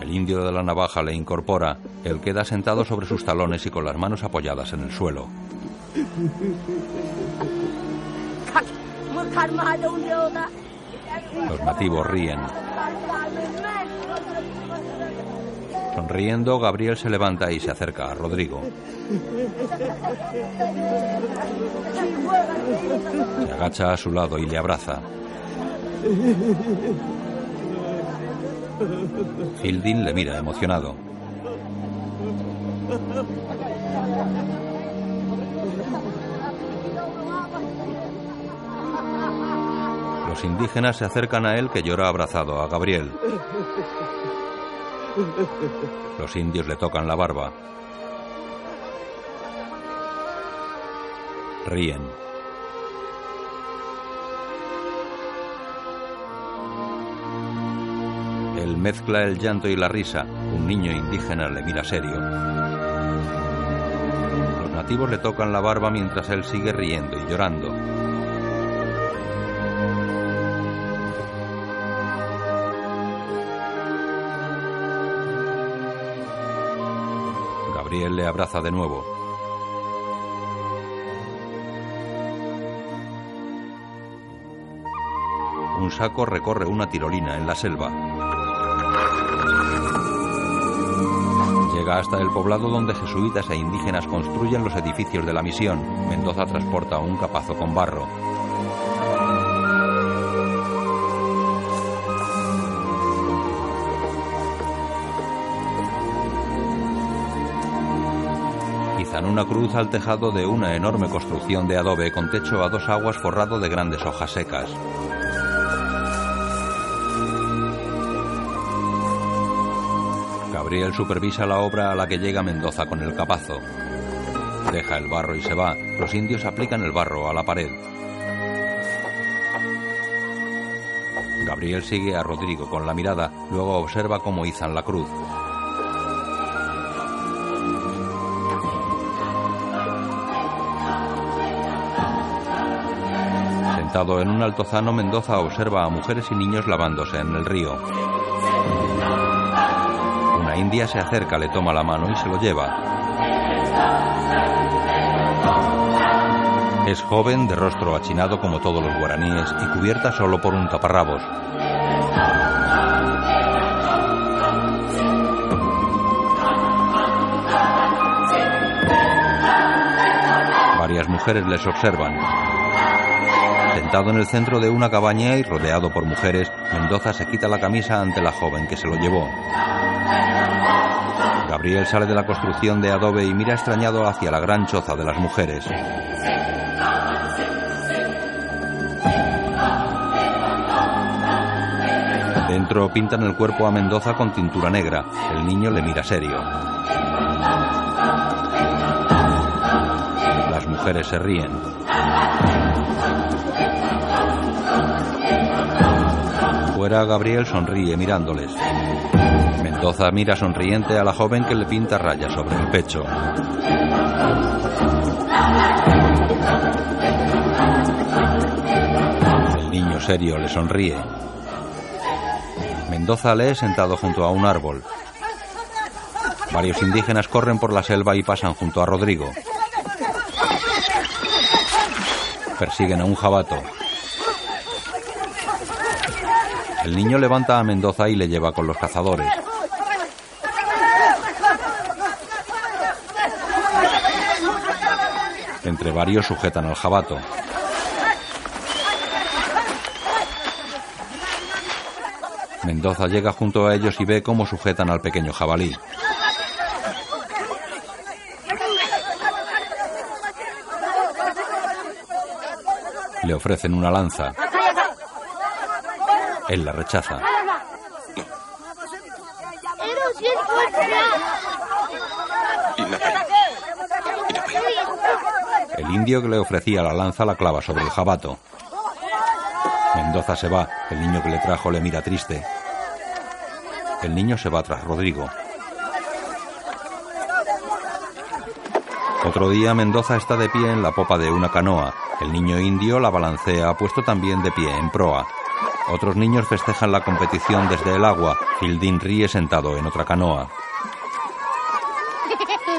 El indio de la navaja le incorpora. Él queda sentado sobre sus talones y con las manos apoyadas en el suelo. Los nativos ríen. Sonriendo, Gabriel se levanta y se acerca a Rodrigo. Se agacha a su lado y le abraza. Fielding le mira emocionado. Los indígenas se acercan a él que llora abrazado a Gabriel. Los indios le tocan la barba. Ríen. Él mezcla el llanto y la risa. Un niño indígena le mira serio. Los nativos le tocan la barba mientras él sigue riendo y llorando. Gabriel le abraza de nuevo. Un saco recorre una tirolina en la selva. Llega hasta el poblado donde jesuitas e indígenas construyen los edificios de la misión. Mendoza transporta un capazo con barro. Izan una cruz al tejado de una enorme construcción de adobe con techo a dos aguas forrado de grandes hojas secas. Gabriel supervisa la obra a la que llega Mendoza con el capazo. Deja el barro y se va. Los indios aplican el barro a la pared. Gabriel sigue a Rodrigo con la mirada, luego observa cómo izan la cruz. Sentado en un altozano, Mendoza observa a mujeres y niños lavándose en el río. Una india se acerca, le toma la mano y se lo lleva. Es joven, de rostro achinado como todos los guaraníes y cubierta solo por un taparrabos. Varias mujeres les observan. Sentado en el centro de una cabaña y rodeado por mujeres, Mendoza se quita la camisa ante la joven que se lo llevó. Gabriel sale de la construcción de adobe y mira extrañado hacia la gran choza de las mujeres. Dentro pintan el cuerpo a Mendoza con tintura negra. El niño le mira serio. Las mujeres se ríen. Gabriel sonríe mirándoles. Mendoza mira sonriente a la joven que le pinta rayas sobre el pecho. El niño serio le sonríe. Mendoza lee sentado junto a un árbol. Varios indígenas corren por la selva y pasan junto a Rodrigo. Persiguen a un jabato. El niño levanta a Mendoza y le lleva con los cazadores. Entre varios sujetan al jabato. Mendoza llega junto a ellos y ve cómo sujetan al pequeño jabalí. Le ofrecen una lanza. Él la rechaza. El indio que le ofrecía la lanza la clava sobre el jabato. Mendoza se va. El niño que le trajo le mira triste. El niño se va tras Rodrigo. Otro día Mendoza está de pie en la popa de una canoa. El niño indio la balancea puesto también de pie en proa. Otros niños festejan la competición desde el agua. Fielding ríe sentado en otra canoa.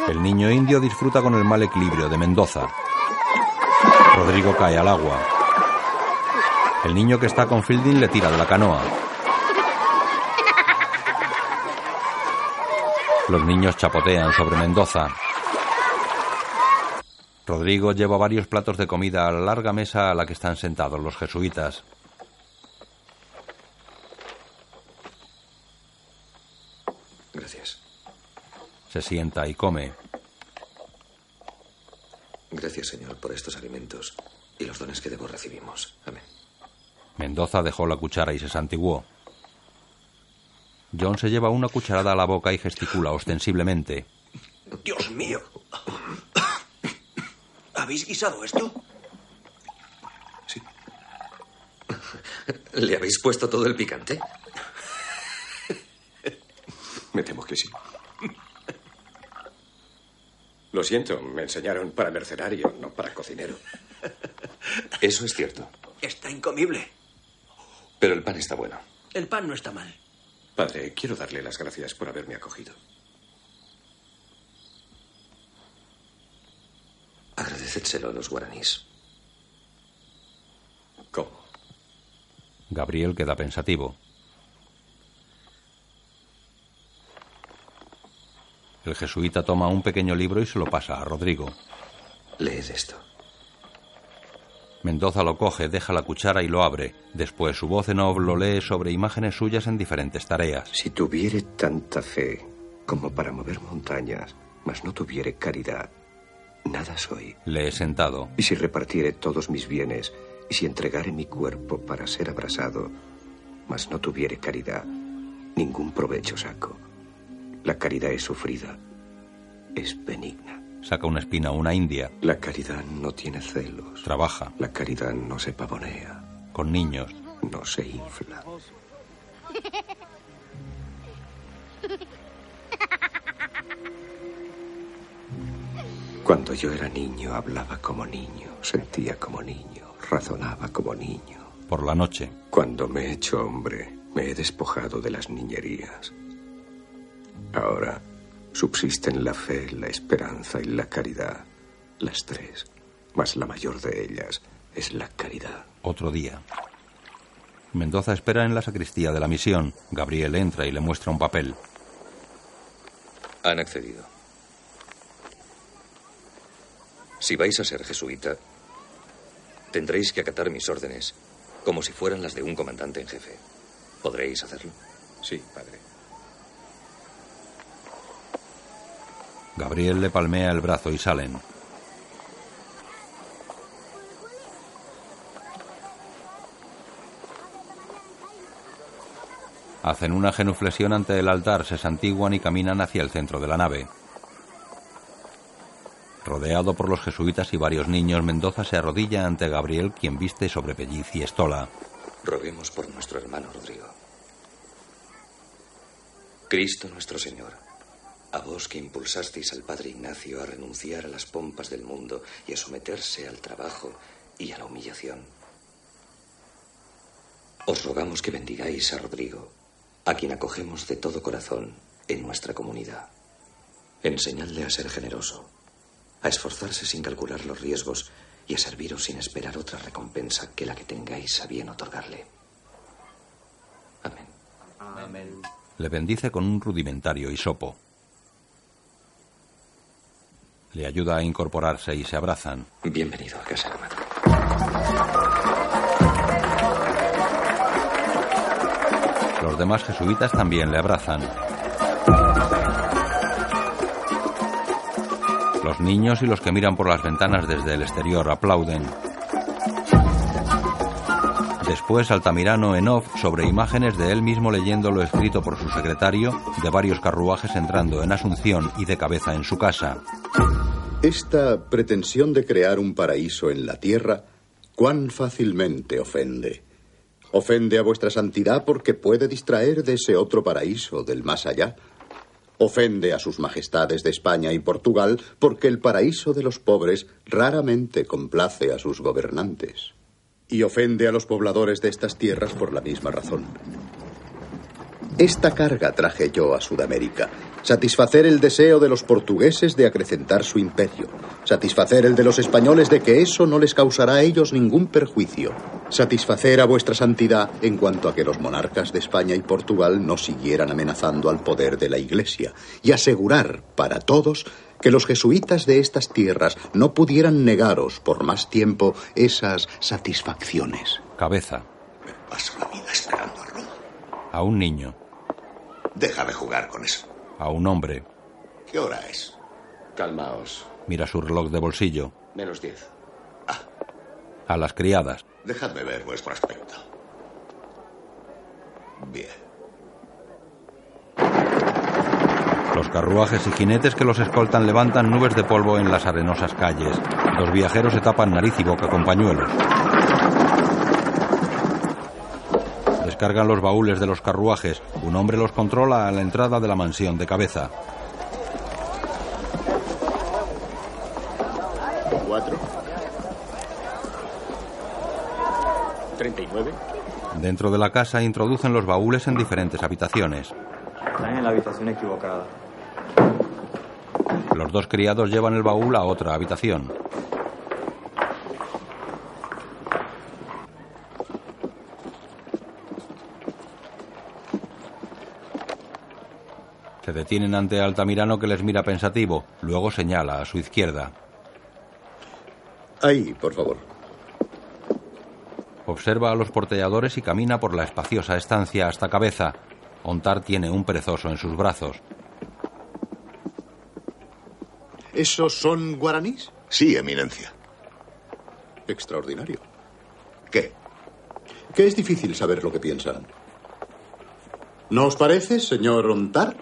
El niño indio disfruta con el mal equilibrio de Mendoza. Rodrigo cae al agua. El niño que está con Fielding le tira de la canoa. Los niños chapotean sobre Mendoza. Rodrigo lleva varios platos de comida a la larga mesa a la que están sentados los jesuitas. Gracias. Se sienta y come. Gracias, Señor, por estos alimentos y los dones que debo recibimos. Amén. Mendoza dejó la cuchara y se santiguó. John se lleva una cucharada a la boca y gesticula ostensiblemente. Dios mío. ¿Habéis guisado esto? Sí. ¿Le habéis puesto todo el picante? Me temo que sí. Lo siento, me enseñaron para mercenario, no para cocinero. Eso es cierto. Está incomible. Pero el pan está bueno. El pan no está mal. Padre, quiero darle las gracias por haberme acogido. Agradecédselo a los guaraníes. ¿Cómo? Gabriel queda pensativo. El jesuita toma un pequeño libro y se lo pasa a Rodrigo. Leed esto. Mendoza lo coge, deja la cuchara y lo abre. Después su voz en off lo lee sobre imágenes suyas en diferentes tareas. Si tuviere tanta fe como para mover montañas, mas no tuviere caridad, nada soy. Le he sentado. Y si repartiere todos mis bienes, y si entregare mi cuerpo para ser abrasado, mas no tuviere caridad, ningún provecho saco. La caridad es sufrida, es benigna. Saca una espina a una india. La caridad no tiene celos. Trabaja. La caridad no se pavonea. Con niños. No se infla. Cuando yo era niño, hablaba como niño, sentía como niño, razonaba como niño. Por la noche. Cuando me he hecho hombre, me he despojado de las niñerías. Ahora subsisten la fe, la esperanza y la caridad. Las tres. Mas la mayor de ellas es la caridad. Otro día. Mendoza espera en la sacristía de la misión. Gabriel entra y le muestra un papel. Han accedido. Si vais a ser jesuita, tendréis que acatar mis órdenes como si fueran las de un comandante en jefe. ¿Podréis hacerlo? Sí, padre. Gabriel le palmea el brazo y salen. Hacen una genuflexión ante el altar, se santiguan y caminan hacia el centro de la nave. Rodeado por los jesuitas y varios niños, Mendoza se arrodilla ante Gabriel, quien viste sobre pelliz y estola. Roguemos por nuestro hermano Rodrigo. Cristo nuestro Señor, a vos que impulsasteis al Padre Ignacio a renunciar a las pompas del mundo y a someterse al trabajo y a la humillación. Os rogamos que bendigáis a Rodrigo, a quien acogemos de todo corazón en nuestra comunidad. Enseñadle a ser generoso, a esforzarse sin calcular los riesgos y a serviros sin esperar otra recompensa que la que tengáis a bien otorgarle. Amén. Amén. Le bendice con un rudimentario hisopo. Le ayuda a incorporarse y se abrazan. Bienvenido a casa. Los demás jesuitas también le abrazan. Los niños y los que miran por las ventanas desde el exterior aplauden. Después Altamirano en off sobre imágenes de él mismo leyendo lo escrito por su secretario de varios carruajes entrando en Asunción y de cabeza en su casa. Esta pretensión de crear un paraíso en la tierra, cuán fácilmente ofende. Ofende a vuestra santidad porque puede distraer de ese otro paraíso del más allá. Ofende a sus majestades de España y Portugal porque el paraíso de los pobres raramente complace a sus gobernantes. Y ofende a los pobladores de estas tierras por la misma razón. Esta carga traje yo a Sudamérica. Satisfacer el deseo de los portugueses de acrecentar su imperio. Satisfacer el de los españoles de que eso no les causará a ellos ningún perjuicio. Satisfacer a vuestra santidad en cuanto a que los monarcas de España y Portugal no siguieran amenazando al poder de la Iglesia. Y asegurar para todos que los jesuitas de estas tierras no pudieran negaros por más tiempo esas satisfacciones. Cabeza. Me paso la vida esperando a Roma. A un niño. Deja de jugar con eso. A un hombre. ¿Qué hora es? Calmaos. Mira su reloj de bolsillo. Menos diez. A las criadas. Dejadme ver vuestro aspecto. Bien. Los carruajes y jinetes que los escoltan levantan nubes de polvo en las arenosas calles. Los viajeros se tapan nariz y boca con pañuelos. Descargan los baúles de los carruajes. Un hombre los controla a la entrada de la mansión de cabeza. Cuatro. 39. Dentro de la casa introducen los baúles en diferentes habitaciones. Están en la habitación equivocada. Los dos criados llevan el baúl a otra habitación. Se detienen ante Altamirano que les mira pensativo. Luego señala a su izquierda. Ahí, por favor. Observa a los porteadores y camina por la espaciosa estancia hasta cabeza. Ontar tiene un perezoso en sus brazos. ¿Esos son guaraníes? Sí, eminencia. Extraordinario. ¿Qué? Que es difícil saber lo que piensan. ¿No os parece, señor Ontar?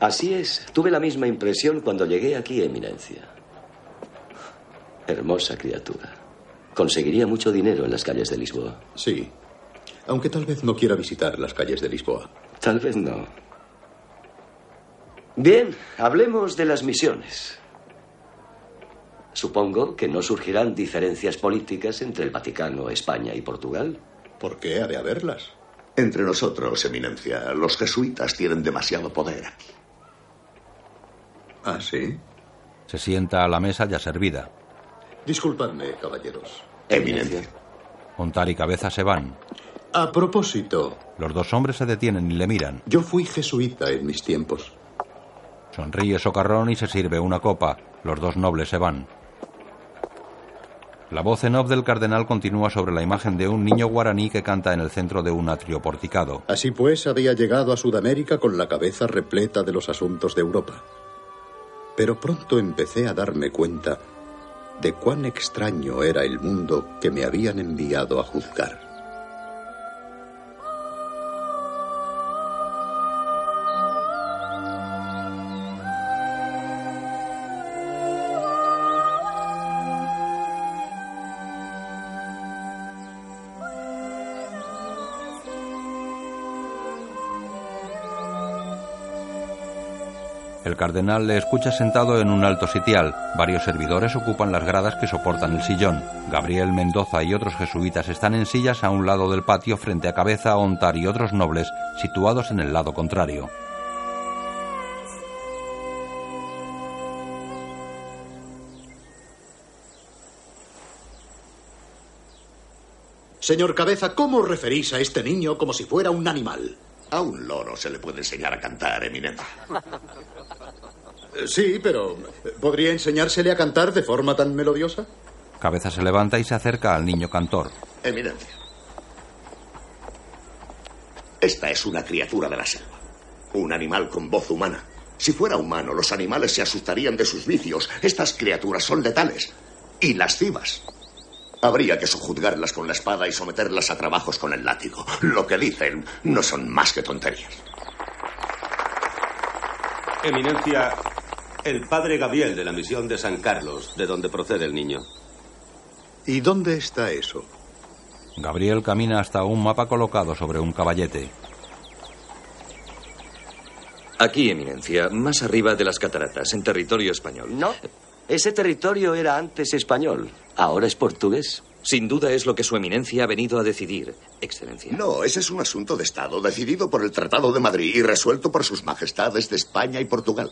Así es. Tuve la misma impresión cuando llegué aquí, Eminencia. Hermosa criatura. Conseguiría mucho dinero en las calles de Lisboa. Sí. Aunque tal vez no quiera visitar las calles de Lisboa. Tal vez no. Bien, hablemos de las misiones. Supongo que no surgirán diferencias políticas entre el Vaticano, España y Portugal. ¿Por qué ha de haberlas? Entre nosotros, eminencia, los jesuitas tienen demasiado poder aquí. ¿Ah, sí? Se sienta a la mesa ya servida. Disculpadme, caballeros. Eminencia. Ontar y cabeza se van. A propósito, Los dos hombres se detienen y le miran. yo fui jesuita en mis tiempos. Sonríe socarrón y se sirve una copa. Los dos nobles se van. La voz en off del cardenal continúa sobre la imagen de un niño guaraní que canta en el centro de un atrio porticado. Así pues, había llegado a Sudamérica con la cabeza repleta de los asuntos de Europa. Pero pronto empecé a darme cuenta de cuán extraño era el mundo que me habían enviado a juzgar. Cardenal le escucha sentado en un alto sitial. Varios servidores ocupan las gradas que soportan el sillón. Gabriel Mendoza y otros jesuitas están en sillas a un lado del patio frente a Cabeza, Ontar y otros nobles situados en el lado contrario. Señor Cabeza, ¿cómo referís a este niño como si fuera un animal? A un loro se le puede enseñar a cantar, eminencia. Eh, Sí, pero ¿podría enseñársele a cantar de forma tan melodiosa? Cabeza se levanta y se acerca al niño cantor. Eminencia. Esta es una criatura de la selva. Un animal con voz humana. Si fuera humano, los animales se asustarían de sus vicios. Estas criaturas son letales y lascivas. Habría que sojuzgarlas con la espada y someterlas a trabajos con el látigo. Lo que dicen no son más que tonterías. Eminencia, el padre Gabriel de la misión de San Carlos, de donde procede el niño. ¿Y dónde está eso? Gabriel camina hasta un mapa colocado sobre un caballete. Aquí, Eminencia, más arriba de las cataratas, en territorio español. No, ese territorio era antes español, ahora es portugués. Sin duda es lo que su eminencia ha venido a decidir, Excelencia. No, ese es un asunto de Estado decidido por el Tratado de Madrid y resuelto por sus majestades de España y Portugal.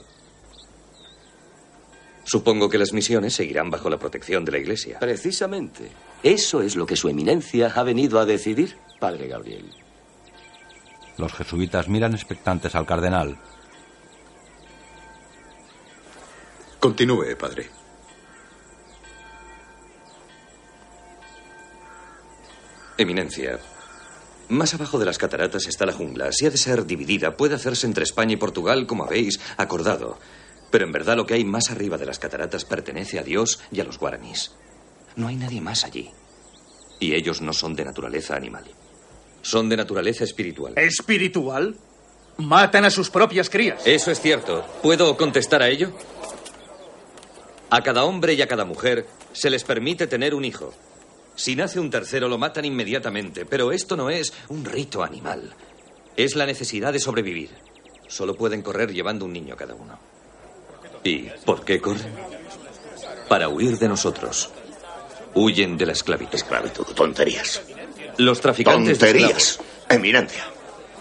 Supongo que las misiones seguirán bajo la protección de la Iglesia. Precisamente. Eso es lo que su eminencia ha venido a decidir, padre Gabriel. Los jesuitas miran expectantes al cardenal. Continúe, padre. Eminencia, más abajo de las cataratas está la jungla. Si ha de ser dividida, puede hacerse entre España y Portugal, como habéis acordado. Pero en verdad lo que hay más arriba de las cataratas pertenece a Dios y a los guaraníes. No hay nadie más allí. Y ellos no son de naturaleza animal. Son de naturaleza espiritual. ¿Espiritual? Matan a sus propias crías. Eso es cierto. ¿Puedo contestar a ello? A cada hombre y a cada mujer se les permite tener un hijo. Si nace un tercero lo matan inmediatamente, pero esto no es un rito animal. Es la necesidad de sobrevivir. Solo pueden correr llevando un niño cada uno. ¿Y por qué corren? Para huir de nosotros. Huyen de la esclavitud. Esclavitud, tonterías. Los traficantes tonterías. de. Eminencia.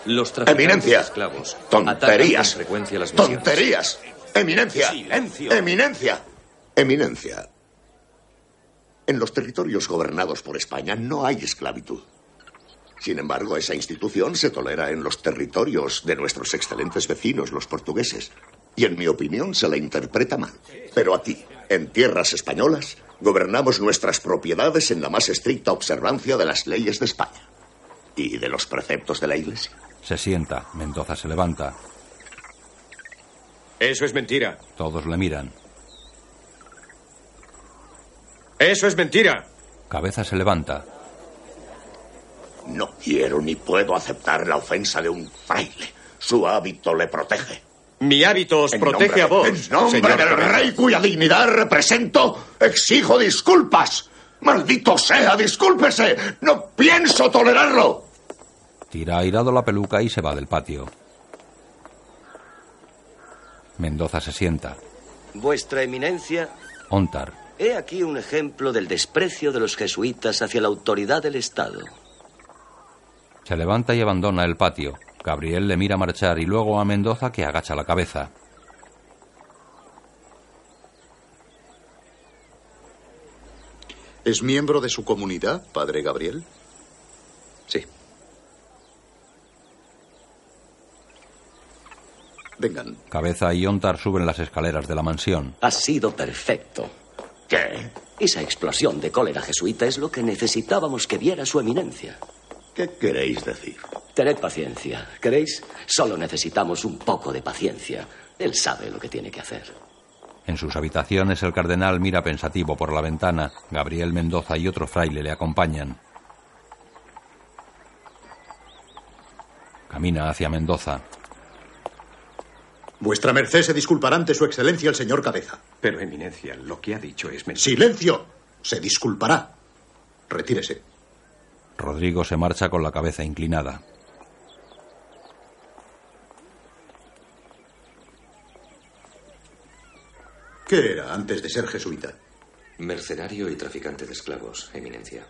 Los traficantes Eminencia. de esclavos. Tonterías. atacan con frecuencia las misiones. Tonterías. Eminencia. Silencio. Eminencia. Eminencia. En los territorios gobernados por España no hay esclavitud. Sin embargo, esa institución se tolera en los territorios de nuestros excelentes vecinos, los portugueses. Y en mi opinión se la interpreta mal. Pero aquí, en tierras españolas, gobernamos nuestras propiedades en la más estricta observancia de las leyes de España y de los preceptos de la Iglesia. Se sienta. Mendoza se levanta. Eso es mentira. Todos le miran. Eso es mentira. Cabeza se levanta. No quiero ni puedo aceptar la ofensa de un fraile. Su hábito le protege. Mi hábito os En protege nombre- a vos. En nombre señor del rey cuya dignidad represento, exijo disculpas. Maldito sea, discúlpese. No pienso tolerarlo. Tira airado la peluca y se va del patio. Mendoza se sienta. Vuestra eminencia, Ontar. he aquí un ejemplo del desprecio de los jesuitas hacia la autoridad del Estado. Se levanta y abandona el patio. Gabriel le mira marchar y luego a Mendoza que agacha la cabeza. ¿Es miembro de su comunidad, padre Gabriel? Sí. Vengan. Cabeza y Ontar suben las escaleras de la mansión. Ha sido perfecto. ¿Qué? Esa explosión de cólera jesuita es lo que necesitábamos que viera su eminencia. ¿Qué queréis decir? Tened paciencia. ¿Queréis? Solo necesitamos un poco de paciencia. Él sabe lo que tiene que hacer. En sus habitaciones el cardenal mira pensativo por la ventana. Gabriel Mendoza y otro fraile le acompañan. Camina hacia Mendoza. Vuestra merced se disculpará ante su excelencia el señor Cabeza. Pero, Eminencia, lo que ha dicho es mentira. ¡Silencio! Se disculpará. Retírese. Rodrigo se marcha con la cabeza inclinada. ¿Qué era antes de ser jesuita? Mercenario y traficante de esclavos, Eminencia.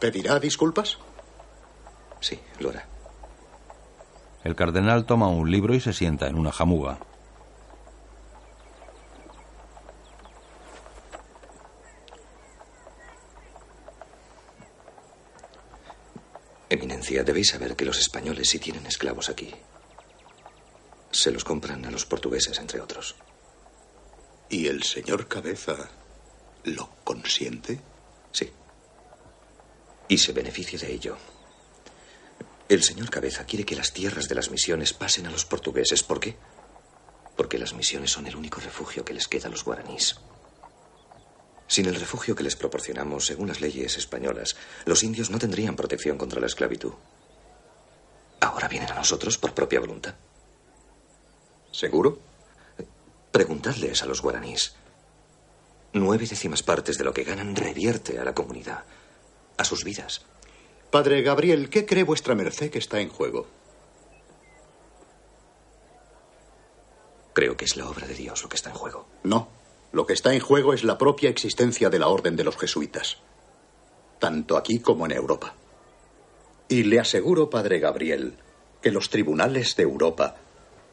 ¿Pedirá disculpas? Sí, lo hará. El cardenal toma un libro y se sienta en una jamuga. Eminencia, debéis saber que los españoles, si tienen esclavos aquí, se los compran a los portugueses, entre otros. ¿Y el señor Cabeza lo consiente? Sí. Y se beneficia de ello. El señor Cabeza quiere que las tierras de las misiones pasen a los portugueses. ¿Por qué? Porque las misiones son el único refugio que les queda a los guaraníes. Sin el refugio que les proporcionamos, según las leyes españolas, los indios no tendrían protección contra la esclavitud. Ahora vienen a nosotros por propia voluntad. ¿Seguro? Preguntadles a los guaraníes. Nueve décimas partes de lo que ganan revierte a la comunidad, a sus vidas. Padre Gabriel, ¿qué cree vuestra merced que está en juego? Creo que es la obra de Dios lo que está en juego. No. Lo que está en juego es la propia existencia de la orden de los jesuitas. Tanto aquí como en Europa. Y le aseguro, Padre Gabriel, que los tribunales de Europa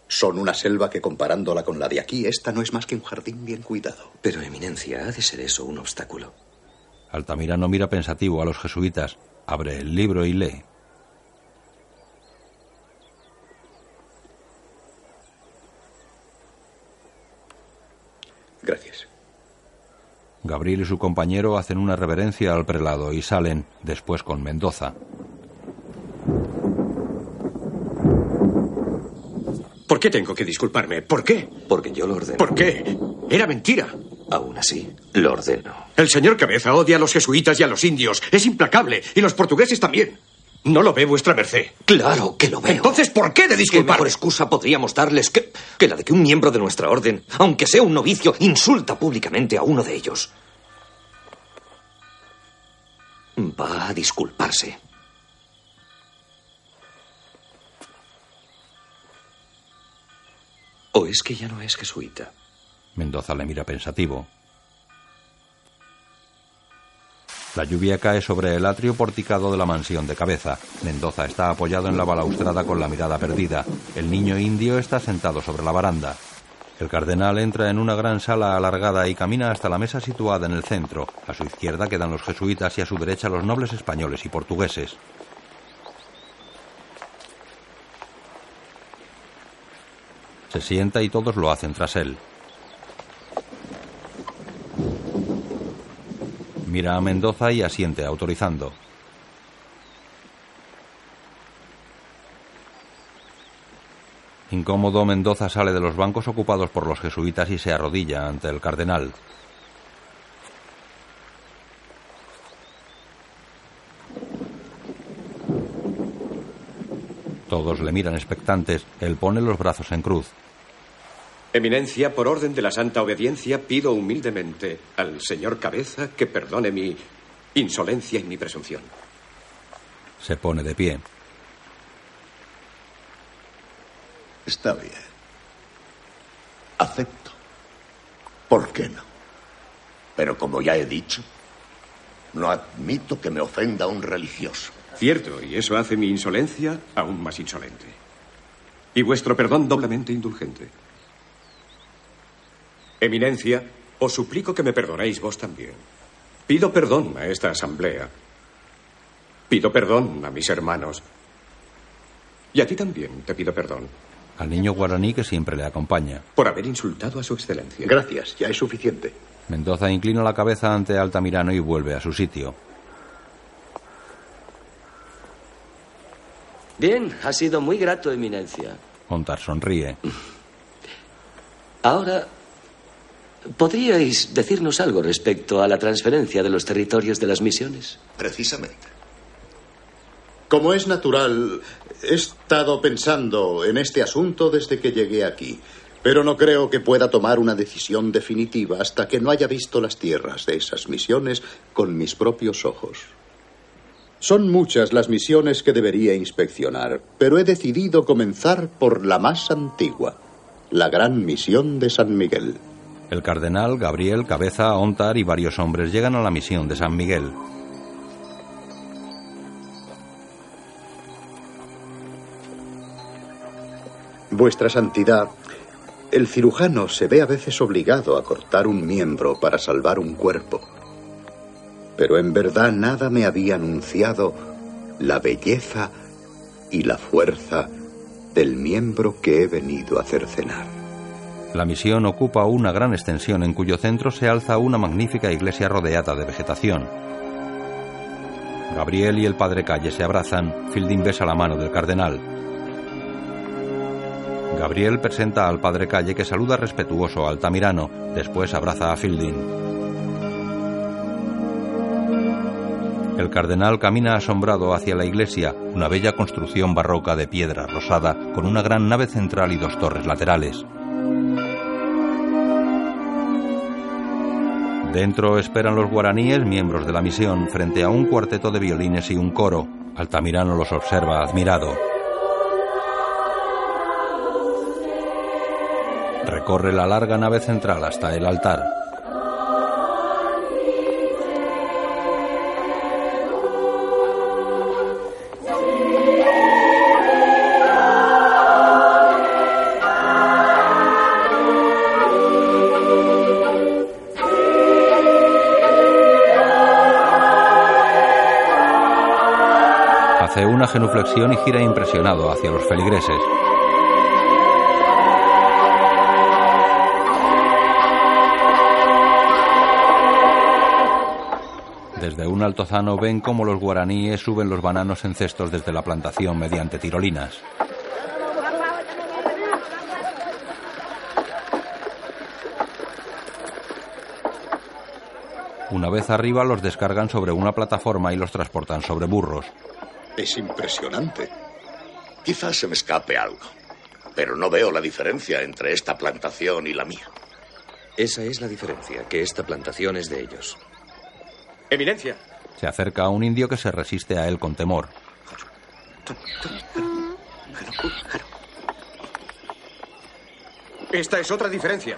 son una selva que comparándola con la de aquí, esta no es más que un jardín bien cuidado. Pero, Eminencia, ¿ha de ser eso un obstáculo? Altamirano mira pensativo a los jesuitas, abre el libro y lee. Gracias. Gabriel y su compañero hacen una reverencia al prelado y salen, después con Mendoza. ¿Por qué tengo que disculparme? ¿Por qué? Porque yo lo ordeno. ¿Por qué? Era mentira. Aún así, lo ordeno. El señor Cabeza odia a los jesuitas y a los indios. Es implacable. Y los portugueses también. No lo ve vuestra merced. Claro que lo veo. Entonces, ¿por qué de ¿Qué disculpar? mejor excusa podríamos darles que, que la de que un miembro de nuestra orden, aunque sea un novicio, insulta públicamente a uno de ellos? Va a disculparse. ¿O es que ya no es jesuita? Mendoza le mira pensativo. La lluvia cae sobre el atrio porticado de la mansión de cabeza. Mendoza está apoyado en la balaustrada con la mirada perdida. El niño indio está sentado sobre la baranda. El cardenal entra en una gran sala alargada y camina hasta la mesa situada en el centro. A su izquierda quedan los jesuitas y a su derecha los nobles españoles y portugueses. Se sienta y todos lo hacen tras él. Mira a Mendoza y asiente autorizando. Incómodo, Mendoza sale de los bancos ocupados por los jesuitas y se arrodilla ante el cardenal. Todos le miran expectantes. Él pone los brazos en cruz. Eminencia, por orden de la santa obediencia, pido humildemente al señor Cabeza que perdone mi insolencia y mi presunción. Se pone de pie. Está bien. Acepto. ¿Por qué no? Pero como ya he dicho, no admito que me ofenda un religioso. Cierto, y eso hace mi insolencia aún más insolente. Y vuestro perdón doblemente indulgente. Eminencia, os suplico que me perdonéis vos también. Pido perdón a esta asamblea. Pido perdón a mis hermanos. Y a ti también te pido perdón Al niño guaraní que siempre le acompaña. por haber insultado a su excelencia. Gracias, ya es suficiente. Mendoza inclina la cabeza ante Altamirano y vuelve a su sitio. Bien, ha sido muy grato, Eminencia. Ontar sonríe. Ahora, ¿podríais decirnos algo respecto a la transferencia de los territorios de las misiones? Precisamente. Como es natural, he estado pensando en este asunto desde que llegué aquí, pero no creo que pueda tomar una decisión definitiva hasta que no haya visto las tierras de esas misiones con mis propios ojos. Son muchas las misiones que debería inspeccionar, pero he decidido comenzar por la más antigua, la gran misión de San Miguel. El cardenal, Gabriel, Cabeza, Ontar y varios hombres llegan a la misión de San Miguel. Vuestra Santidad, el cirujano se ve a veces obligado a cortar un miembro para salvar un cuerpo. Pero en verdad nada me había anunciado la belleza y la fuerza del miembro que he venido a cercenar. La misión ocupa una gran extensión en cuyo centro se alza una magnífica iglesia rodeada de vegetación. Gabriel y el padre Calle se abrazan. Fielding besa la mano del cardenal. Gabriel presenta al padre Calle que saluda respetuoso a Altamirano. Después abraza a Fielding. El cardenal camina asombrado hacia la iglesia, una bella construcción barroca de piedra rosada con una gran nave central y dos torres laterales. Dentro esperan los guaraníes, miembros de la misión, frente a un cuarteto de violines y un coro. Altamirano los observa admirado. Recorre la larga nave central hasta el altar. Una genuflexión y gira impresionado hacia los feligreses. Desde un altozano ven cómo los guaraníes suben los bananos en cestos desde la plantación mediante tirolinas. Una vez arriba los descargan sobre una plataforma y los transportan sobre burros. Es impresionante. Quizás se me escape algo, pero no veo la diferencia entre esta plantación y la mía. Esa es la diferencia, que esta plantación es de ellos. Eminencia. Se acerca a un indio que se resiste a él con temor. Esta es otra diferencia.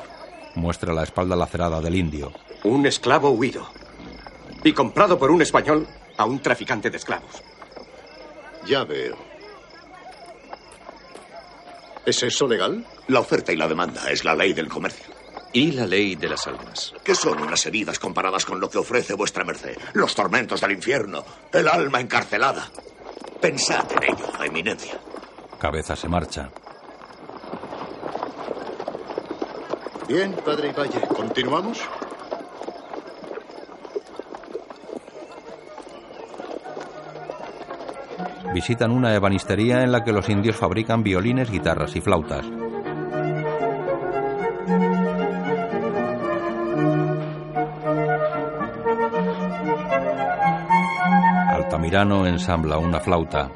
Muestra la espalda lacerada del indio. Un esclavo huido. Y comprado por un español a un traficante de esclavos. Ya veo. ¿Es eso legal? La oferta y la demanda es la ley del comercio. Y la ley de las almas. ¿Qué son unas heridas comparadas con lo que ofrece vuestra merced? Los tormentos del infierno, el alma encarcelada. Pensad en ello, eminencia. Cabeza se marcha. Bien, padre Valle, ¿continuamos? Visitan una ebanistería en la que los indios fabrican violines, guitarras y flautas. Altamirano ensambla una flauta.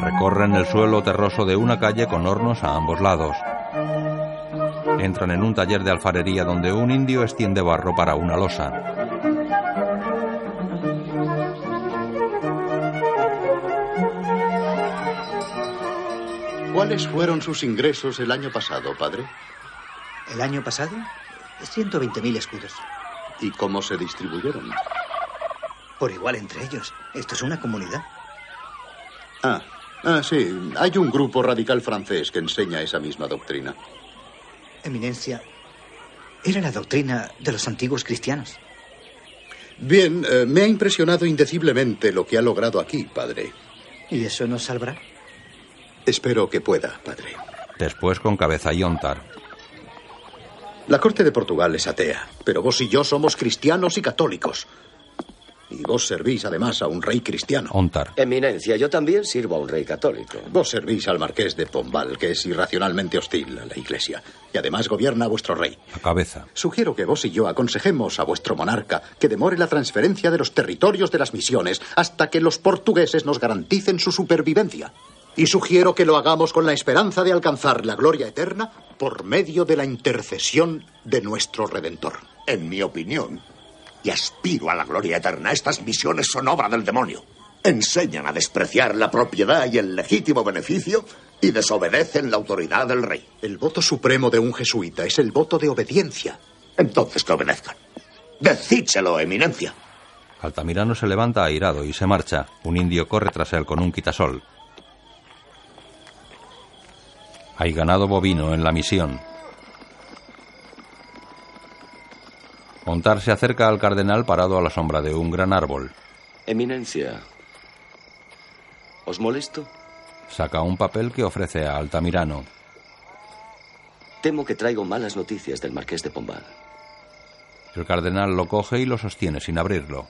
Recorren el suelo terroso de una calle con hornos a ambos lados. Entran en un taller de alfarería donde un indio extiende barro para una losa. ¿Cuáles fueron sus ingresos el año pasado, padre? ¿El año pasado? 120.000 escudos. ¿Y cómo se distribuyeron? Por igual entre ellos. Esto es una comunidad. Ah, ah, sí. Hay un grupo radical francés que enseña esa misma doctrina. Eminencia, era la doctrina de los antiguos cristianos. Bien, eh, me ha impresionado indeciblemente lo que ha logrado aquí, padre. ¿Y eso nos salvará? Espero que pueda, padre. Después con cabeza y ontar. La corte de Portugal es atea, pero vos y yo somos cristianos y católicos. Y vos servís además a un rey cristiano. Ontar. Eminencia, yo también sirvo a un rey católico. Vos servís al marqués de Pombal, que es irracionalmente hostil a la iglesia. Y además gobierna a vuestro rey. La cabeza. Sugiero que vos y yo aconsejemos a vuestro monarca que demore la transferencia de los territorios de las misiones hasta que los portugueses nos garanticen su supervivencia. Y sugiero que lo hagamos con la esperanza de alcanzar la gloria eterna por medio de la intercesión de nuestro Redentor. En mi opinión, y aspiro a la gloria eterna, estas misiones son obra del demonio. Enseñan a despreciar la propiedad y el legítimo beneficio y desobedecen la autoridad del rey. El voto supremo de un jesuita es el voto de obediencia. Entonces que obedezcan. Decídselo, eminencia. Altamirano se levanta airado y se marcha. Un indio corre tras él con un quitasol. Hay ganado bovino en la misión. Montar se acerca al cardenal parado a la sombra de un gran árbol. Eminencia, ¿os molesto? Saca un papel que ofrece a Altamirano. Temo que traigo malas noticias del marqués de Pombal. El cardenal lo coge y lo sostiene sin abrirlo.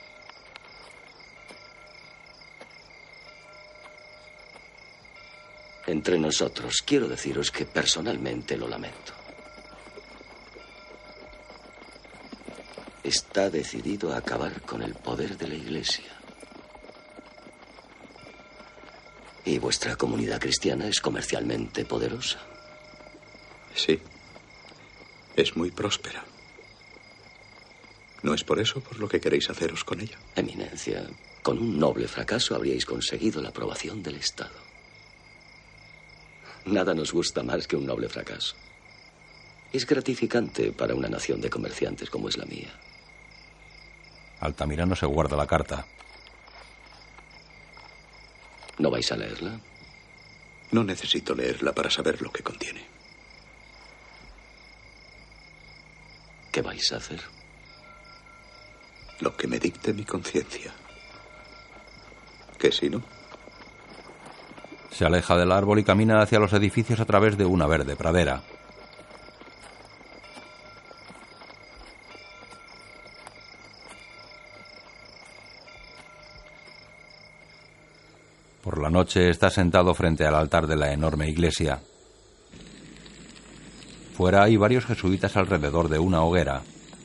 Entre nosotros, quiero deciros que personalmente lo lamento. Está decidido a acabar con el poder de la Iglesia. Y vuestra comunidad cristiana es comercialmente poderosa. Sí. Es muy próspera. ¿No es por eso por lo que queréis haceros con ella? Eminencia, con un noble fracaso habríais conseguido la aprobación del Estado. Nada nos gusta más que un noble fracaso. Es gratificante para una nación de comerciantes como es la mía. Altamirano se guarda la carta. ¿No vais a leerla? No necesito leerla para saber lo que contiene. ¿Qué vais a hacer? Lo que me dicte mi conciencia. ¿Qué si no? Se aleja del árbol y camina hacia los edificios a través de una verde pradera. Por la noche está sentado frente al altar de la enorme iglesia. Fuera hay varios jesuitas alrededor de una hoguera.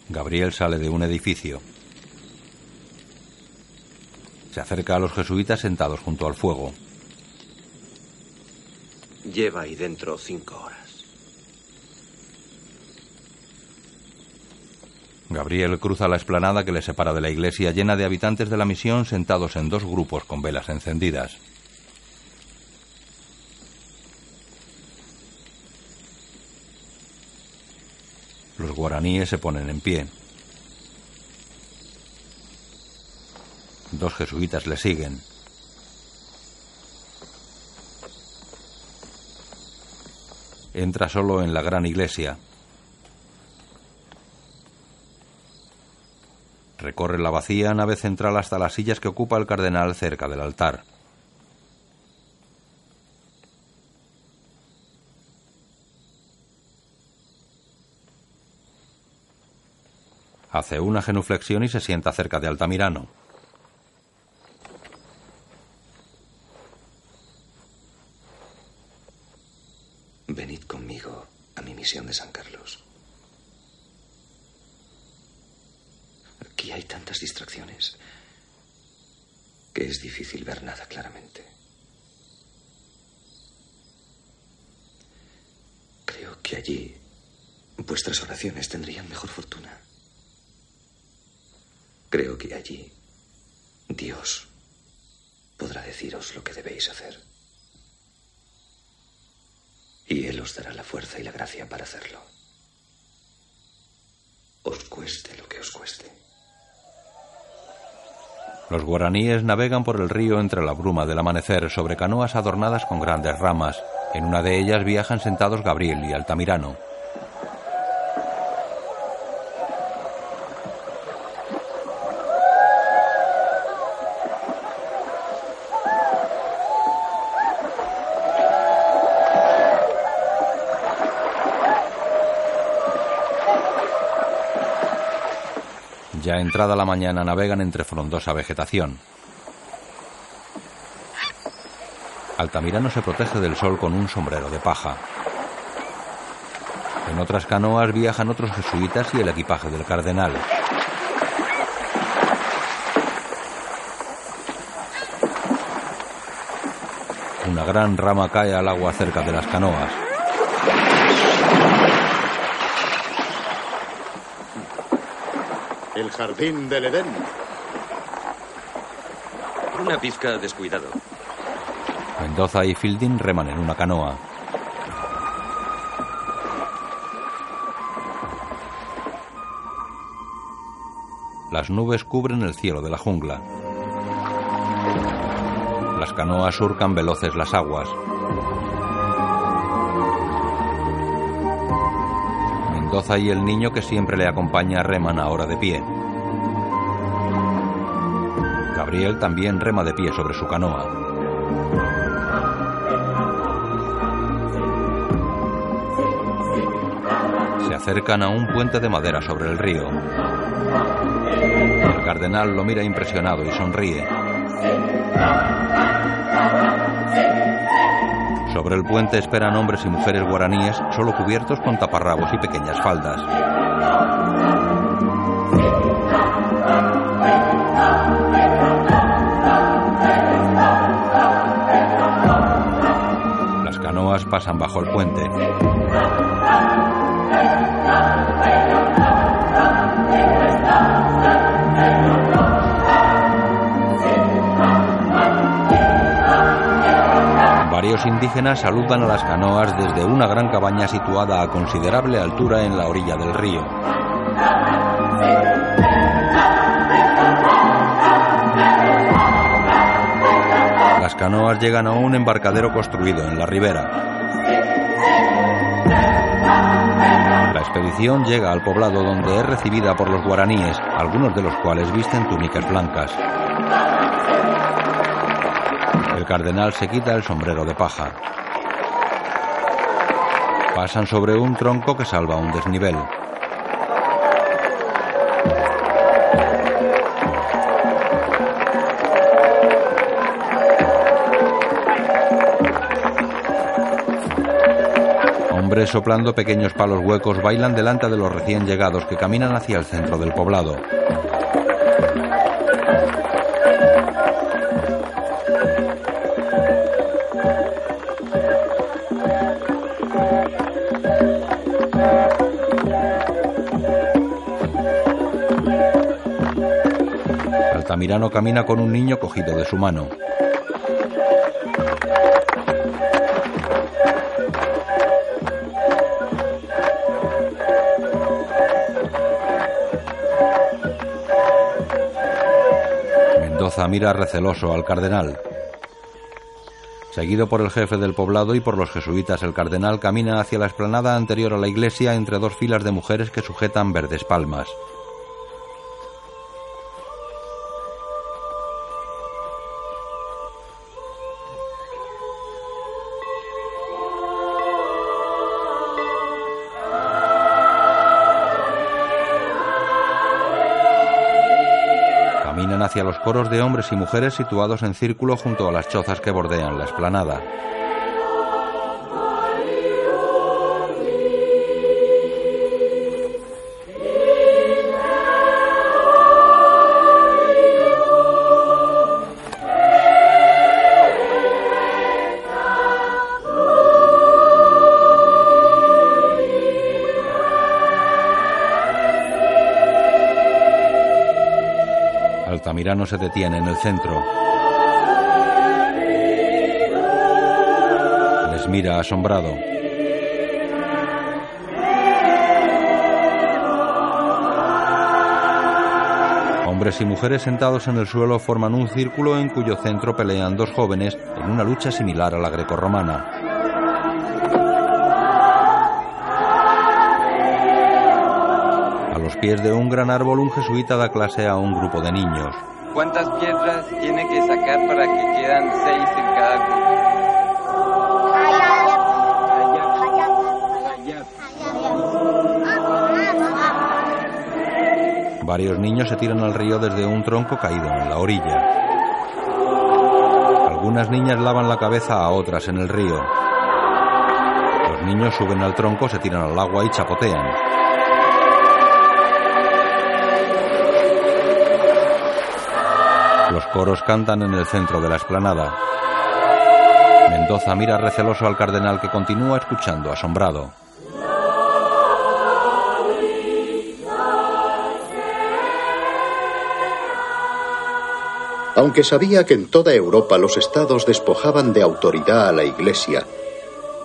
Gabriel sale de un edificio. Se acerca a los jesuitas sentados junto al fuego. Lleva ahí dentro cinco horas. Gabriel cruza la explanada que le separa de la iglesia llena de habitantes de la misión sentados en dos grupos con velas encendidas. Los guaraníes se ponen en pie. Dos jesuitas le siguen. Entra solo en la gran iglesia. Recorre la vacía nave central hasta las sillas que ocupa el cardenal cerca del altar. Hace una genuflexión y se sienta cerca de Altamirano. Venid conmigo a mi misión de San Carlos. Aquí hay tantas distracciones que es difícil ver nada claramente. Creo que allí vuestras oraciones tendrían mejor fortuna. Creo que allí Dios podrá deciros lo que debéis hacer. Y Él os dará la fuerza y la gracia para hacerlo. Os cueste lo que os cueste. Los guaraníes navegan por el río entre la bruma del amanecer sobre canoas adornadas con grandes ramas. En una de ellas viajan sentados Gabriel y Altamirano. Ya entrada la mañana navegan entre frondosa vegetación. Altamirano se protege del sol con un sombrero de paja. En otras canoas viajan otros jesuitas y el equipaje del cardenal. Una gran rama cae al agua cerca de las canoas. El jardín del Edén. Una pizca descuidado. Mendoza y Fielding reman en una canoa. Las nubes cubren el cielo de la jungla. Las canoas surcan veloces las aguas. Mendoza y el niño que siempre le acompaña reman ahora de pie. Gabriel también rema de pie sobre su canoa. Se acercan a un puente de madera sobre el río. El cardenal lo mira impresionado y sonríe. Sobre el puente esperan hombres y mujeres guaraníes solo cubiertos con taparrabos y pequeñas faldas. pasan bajo el puente. Varios indígenas saludan a las canoas desde una gran cabaña situada a considerable altura en la orilla del río. Las canoas llegan a un embarcadero construido en la ribera. Expedición llega al poblado donde es recibida por los guaraníes, algunos de los cuales visten túnicas blancas. El cardenal se quita el sombrero de paja. Pasan sobre un tronco que salva un desnivel. Soplando pequeños palos huecos bailan delante de los recién llegados que caminan hacia el centro del poblado. Altamirano camina con un niño cogido de su mano. Mira receloso al cardenal. Seguido por el jefe del poblado y por los jesuitas, el cardenal camina hacia la explanada anterior a la iglesia entre dos filas de mujeres que sujetan verdes palmas. Hacia los coros de hombres y mujeres situados en círculo junto a las chozas que bordean la explanada. Altamirano se detiene en el centro. Les mira asombrado. Hombres y mujeres sentados en el suelo forman un círculo en cuyo centro pelean dos jóvenes en una lucha similar a la grecorromana. A los pies de un gran árbol un jesuita da clase a un grupo de niños. ¿Cuántas piedras tiene que sacar para que quedan seis en cada grupo? Varios niños se tiran al río desde un tronco caído en la orilla. Algunas niñas lavan la cabeza a otras en el río. Los niños suben al tronco, se tiran al agua y chapotean. Coros cantan en el centro de la explanada. Mendoza mira receloso al cardenal que continúa escuchando asombrado. Aunque sabía que en toda Europa los estados despojaban de autoridad a la Iglesia,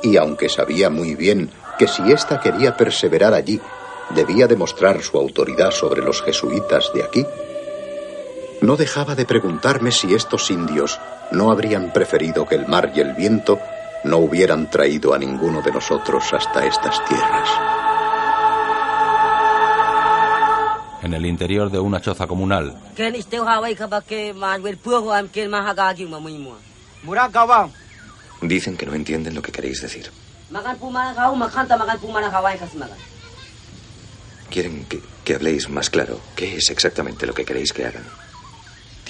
y aunque sabía muy bien que si ésta quería perseverar allí, debía demostrar su autoridad sobre los jesuitas de aquí, no dejaba de preguntarme si estos indios no habrían preferido que el mar y el viento no hubieran traído a ninguno de nosotros hasta estas tierras. En el interior de una choza comunal, Dicen que no entienden lo que queréis decir. Quieren que, que habléis más claro. ¿Qué es exactamente lo que queréis que hagan?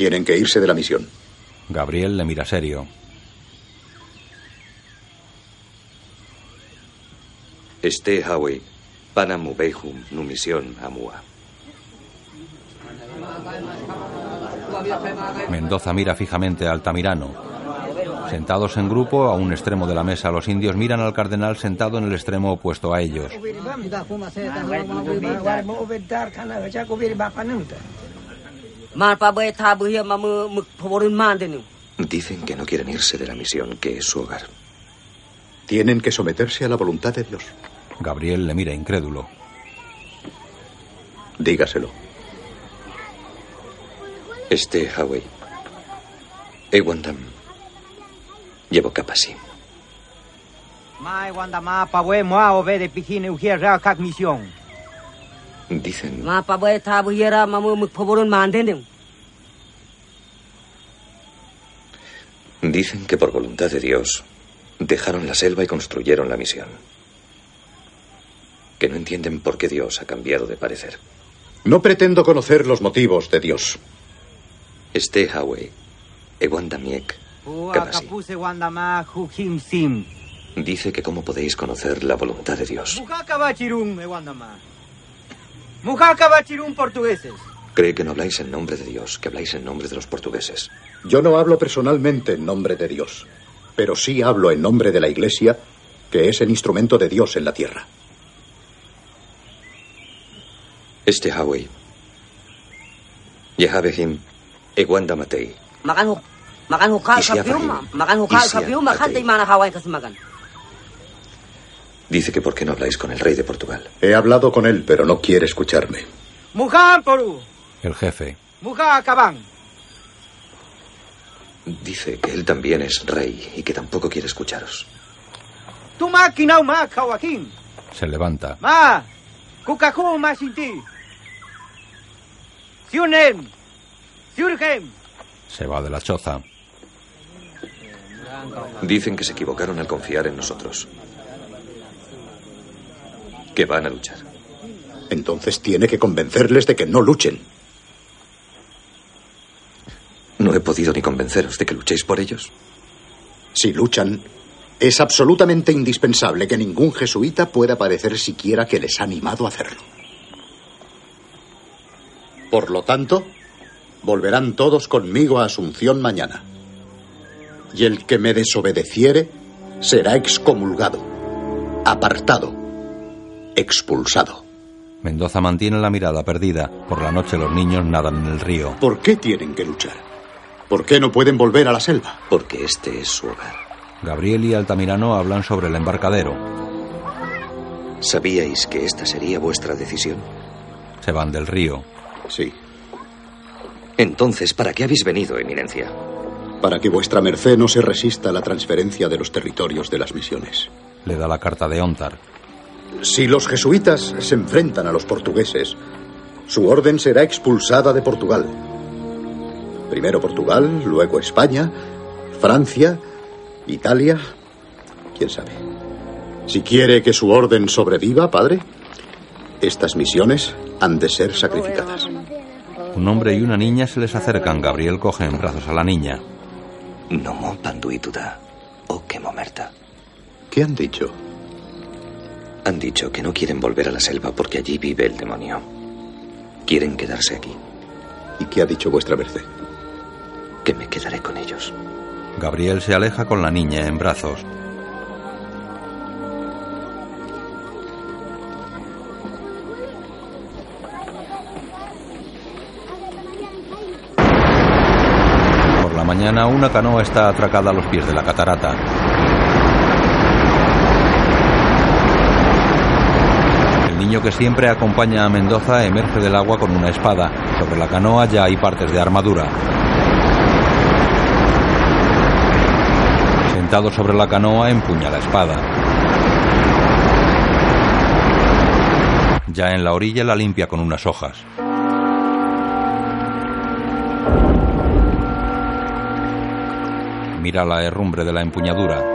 Tienen que irse de la misión. Gabriel le mira serio. Este Hawi, Panamubehum, Numisión, Amua. Mendoza mira fijamente a Altamirano. Sentados en grupo, a un extremo de la mesa, los indios miran al cardenal sentado en el extremo opuesto a ellos. Dicen que no quieren irse de la misión, que es su hogar. Tienen que someterse a la voluntad de Dios. Gabriel le mira incrédulo. Dígaselo. Este Hawaii. Ewandam. Llevo capasi. Mai wanda ma pa we moa o ve de piscina ugia ra kak misión. Dicen, dicen que por voluntad de Dios dejaron la selva y construyeron la misión. Que no entienden por qué Dios ha cambiado de parecer. No pretendo conocer los motivos de Dios. Este Hawaii. Ewandamiek. Ua Capasi. kapuse wanda ma hu kim sim. Dice que cómo podéis conocer la voluntad de Dios. Mujaka bachirun portugueses. Cree que no habláis en nombre de Dios, que habláis en nombre de los portugueses. Yo no hablo personalmente en nombre de Dios, pero sí hablo en nombre de la Iglesia, que es el instrumento de Dios en la tierra. Este Hawaii. Yehabehim. Ewandamatei. Makan hu makan hu kal Isia kapium Fahim. makan hu kal Dice que por qué no habláis con el rey de Portugal. He hablado con él, pero no quiere escucharme. Poru. El jefe. Muja kaban. Dice que él también es rey y que tampoco quiere escucharos. Tu kawakin. Se levanta. Ma. Kukaku ma sinti. Siunem. Siurgem. Se va de la choza. Dicen que se equivocaron al confiar en nosotros. Que van a luchar. Entonces tiene que convencerles de que no luchen. No he podido ni convenceros de que luchéis por ellos. Si luchan, es absolutamente indispensable que ningún jesuita pueda parecer siquiera que les ha animado a hacerlo. Por lo tanto, volverán todos conmigo a Asunción mañana. Y el que me desobedeciere será excomulgado, apartado, expulsado. Mendoza mantiene la mirada perdida. Por la noche los niños nadan en el río. ¿Por qué tienen que luchar? ¿Por qué no pueden volver a la selva? Porque este es su hogar. Gabriel y Altamirano hablan sobre el embarcadero. ¿Sabíais que esta sería vuestra decisión? Se van del río. Sí. Entonces, ¿para qué habéis venido, Eminencia? Para que vuestra merced no se resista a la transferencia de los territorios de las misiones. Le da la carta de Ontar. Si los jesuitas se enfrentan a los portugueses, su orden será expulsada de Portugal. Primero Portugal, luego España, Francia, Italia, quién sabe. Si quiere que su orden sobreviva, padre, estas misiones han de ser sacrificadas. Un hombre y una niña se les acercan. Gabriel coge en brazos a la niña. No panduituda. O que momerta. ¿Qué han dicho? Han dicho que no quieren volver a la selva porque allí vive el demonio. Quieren quedarse aquí. ¿Y qué ha dicho vuestra merced? Que me quedaré con ellos. Gabriel se aleja con la niña en brazos. Por la mañana una canoa está atracada a los pies de la catarata. Que siempre acompaña a Mendoza emerge del agua con una espada. Sobre la canoa ya hay partes de armadura. Sentado sobre la canoa empuña la espada. Ya en la orilla la limpia con unas hojas. Mira la herrumbre de la empuñadura.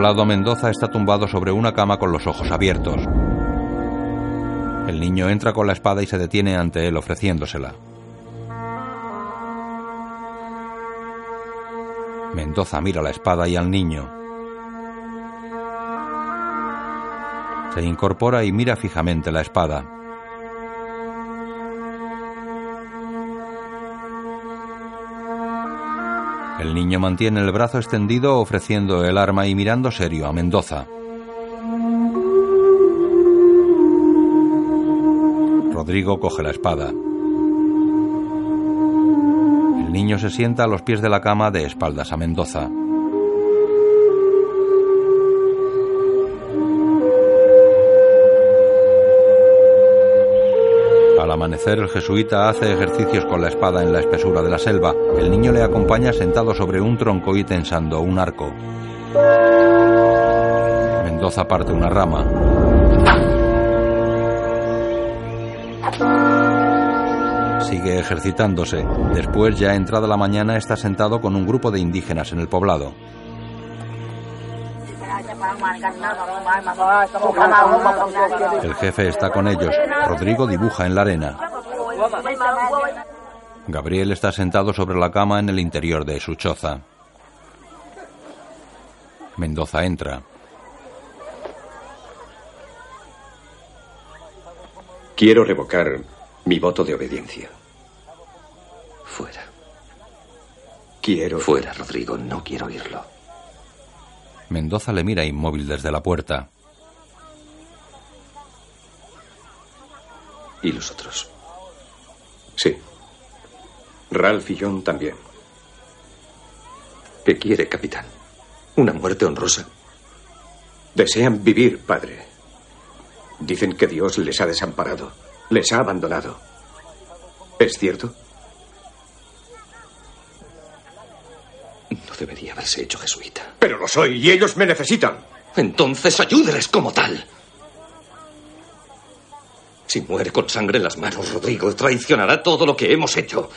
Poblado Mendoza está tumbado sobre una cama con los ojos abiertos. El niño entra con la espada y se detiene ante él ofreciéndosela. Mendoza mira la espada y al niño. Se incorpora y mira fijamente la espada. El niño mantiene el brazo extendido ofreciendo el arma y mirando serio a Mendoza. Rodrigo coge la espada. niño se sienta a los pies de la cama de espaldas a Mendoza. El jesuita hace ejercicios con la espada en la espesura de la selva. El niño le acompaña sentado sobre un tronco y tensando un arco. Mendoza parte una rama. Sigue ejercitándose. Después, ya entrada la mañana, está sentado con un grupo de indígenas en el poblado. El jefe está con ellos. Rodrigo dibuja en la arena. Gabriel está sentado sobre la cama en el interior de su choza. Mendoza entra. Quiero revocar mi voto de obediencia. Fuera. Quiero. Fuera, Rodrigo. No quiero oírlo. Mendoza le mira inmóvil desde la puerta. ¿Y los otros? Sí. Ralph y John también. ¿Qué quiere, capitán? ¿Una muerte honrosa? Desean vivir, padre. Dicen que Dios les ha desamparado, les ha abandonado. ¿Es cierto? No debería haberse hecho jesuita. Pero lo soy y ellos me necesitan. Entonces ayúdeles como tal. Si muere con sangre en las manos, Rodrigo traicionará todo lo que hemos hecho.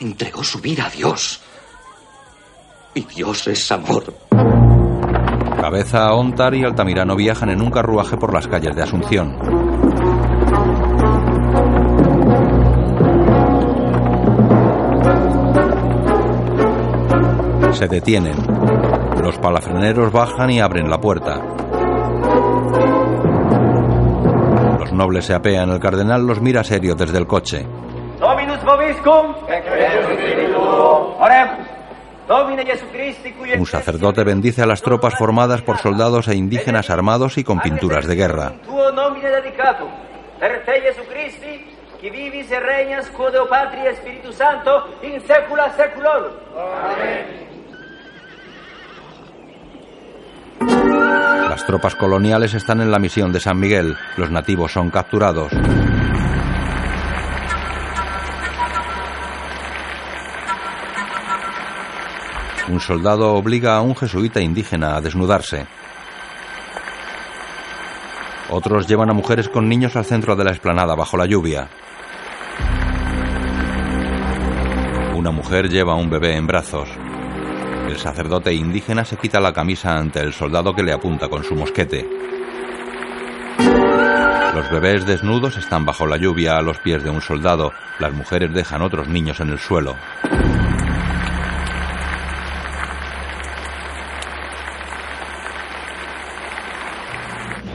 Entregó su vida a Dios. Y Dios es amor. Cabeza, Ontar y Altamirano viajan en un carruaje por las calles de Asunción. Se detienen. Los palafreneros bajan y abren la puerta. Los nobles se apean. El cardenal los mira serio desde el coche. Un sacerdote bendice a las tropas formadas por soldados e indígenas armados y con pinturas de guerra. tuo nomine dedicatum. Per te Jesucristi, qui vivis e regnas quo Deo Patri e Spiritu Santo in saecula saeculorum. Las tropas coloniales están en la misión de San Miguel. Los nativos son capturados. Un soldado obliga a un jesuita indígena a desnudarse. Otros llevan a mujeres con niños al centro de la explanada bajo la lluvia. Una mujer lleva a un bebé en brazos. El sacerdote indígena se quita la camisa ante el soldado que le apunta con su mosquete. Los bebés desnudos están bajo la lluvia a los pies de un soldado. Las mujeres dejan otros niños en el suelo.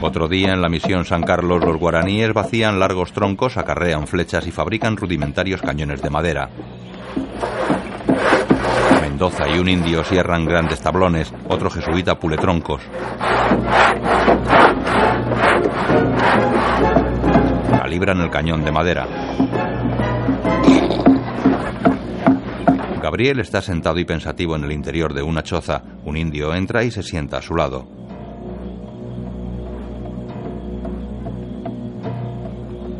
Otro día en la misión San Carlos los guaraníes vacían largos troncos, acarrean flechas y fabrican rudimentarios cañones de madera. Mendoza y un indio cierran grandes tablones, otro jesuita pule troncos. Calibran el cañón de madera. Gabriel está sentado y pensativo en el interior de una choza. Un indio entra y se sienta a su lado.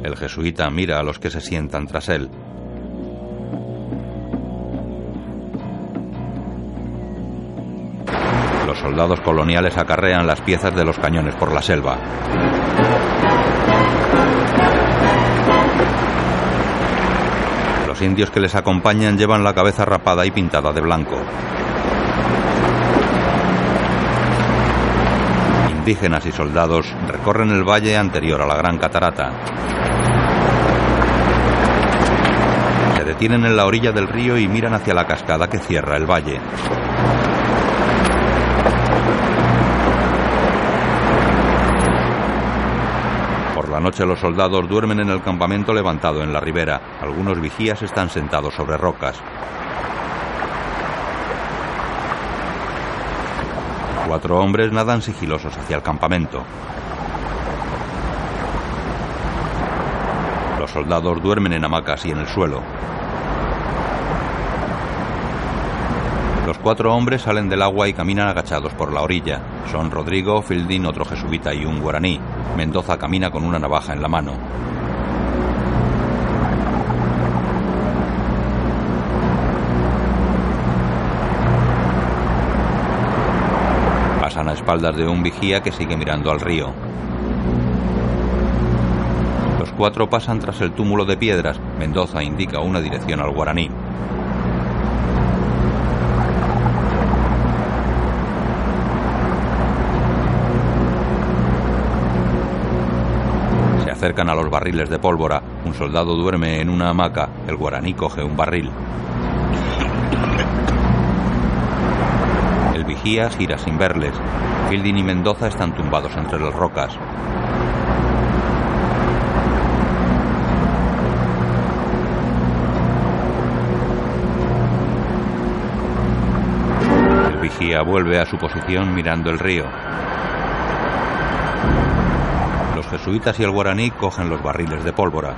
El jesuita mira a los que se sientan tras él. Soldados coloniales acarrean las piezas de los cañones por la selva. Los indios que les acompañan llevan la cabeza rapada y pintada de blanco. Indígenas y soldados recorren el valle anterior a la gran catarata. Se detienen en la orilla del río y miran hacia la cascada que cierra el valle. La noche los soldados duermen en el campamento levantado en la ribera. Algunos vigías están sentados sobre rocas. Cuatro hombres nadan sigilosos hacia el campamento. Los soldados duermen en hamacas y en el suelo. Los cuatro hombres salen del agua y caminan agachados por la orilla. Son Rodrigo, Fielding, otro jesuita y un guaraní. Mendoza camina con una navaja en la mano. Pasan a espaldas de un vigía que sigue mirando al río. Los cuatro pasan tras el túmulo de piedras. Mendoza indica una dirección al guaraní. Acercan a los barriles de pólvora. Un soldado duerme en una hamaca. El guaraní coge un barril. El vigía gira sin verles. Fielding y Mendoza están tumbados entre las rocas. El vigía vuelve a su posición mirando el río. Jesuitas y el guaraní cogen los barriles de pólvora.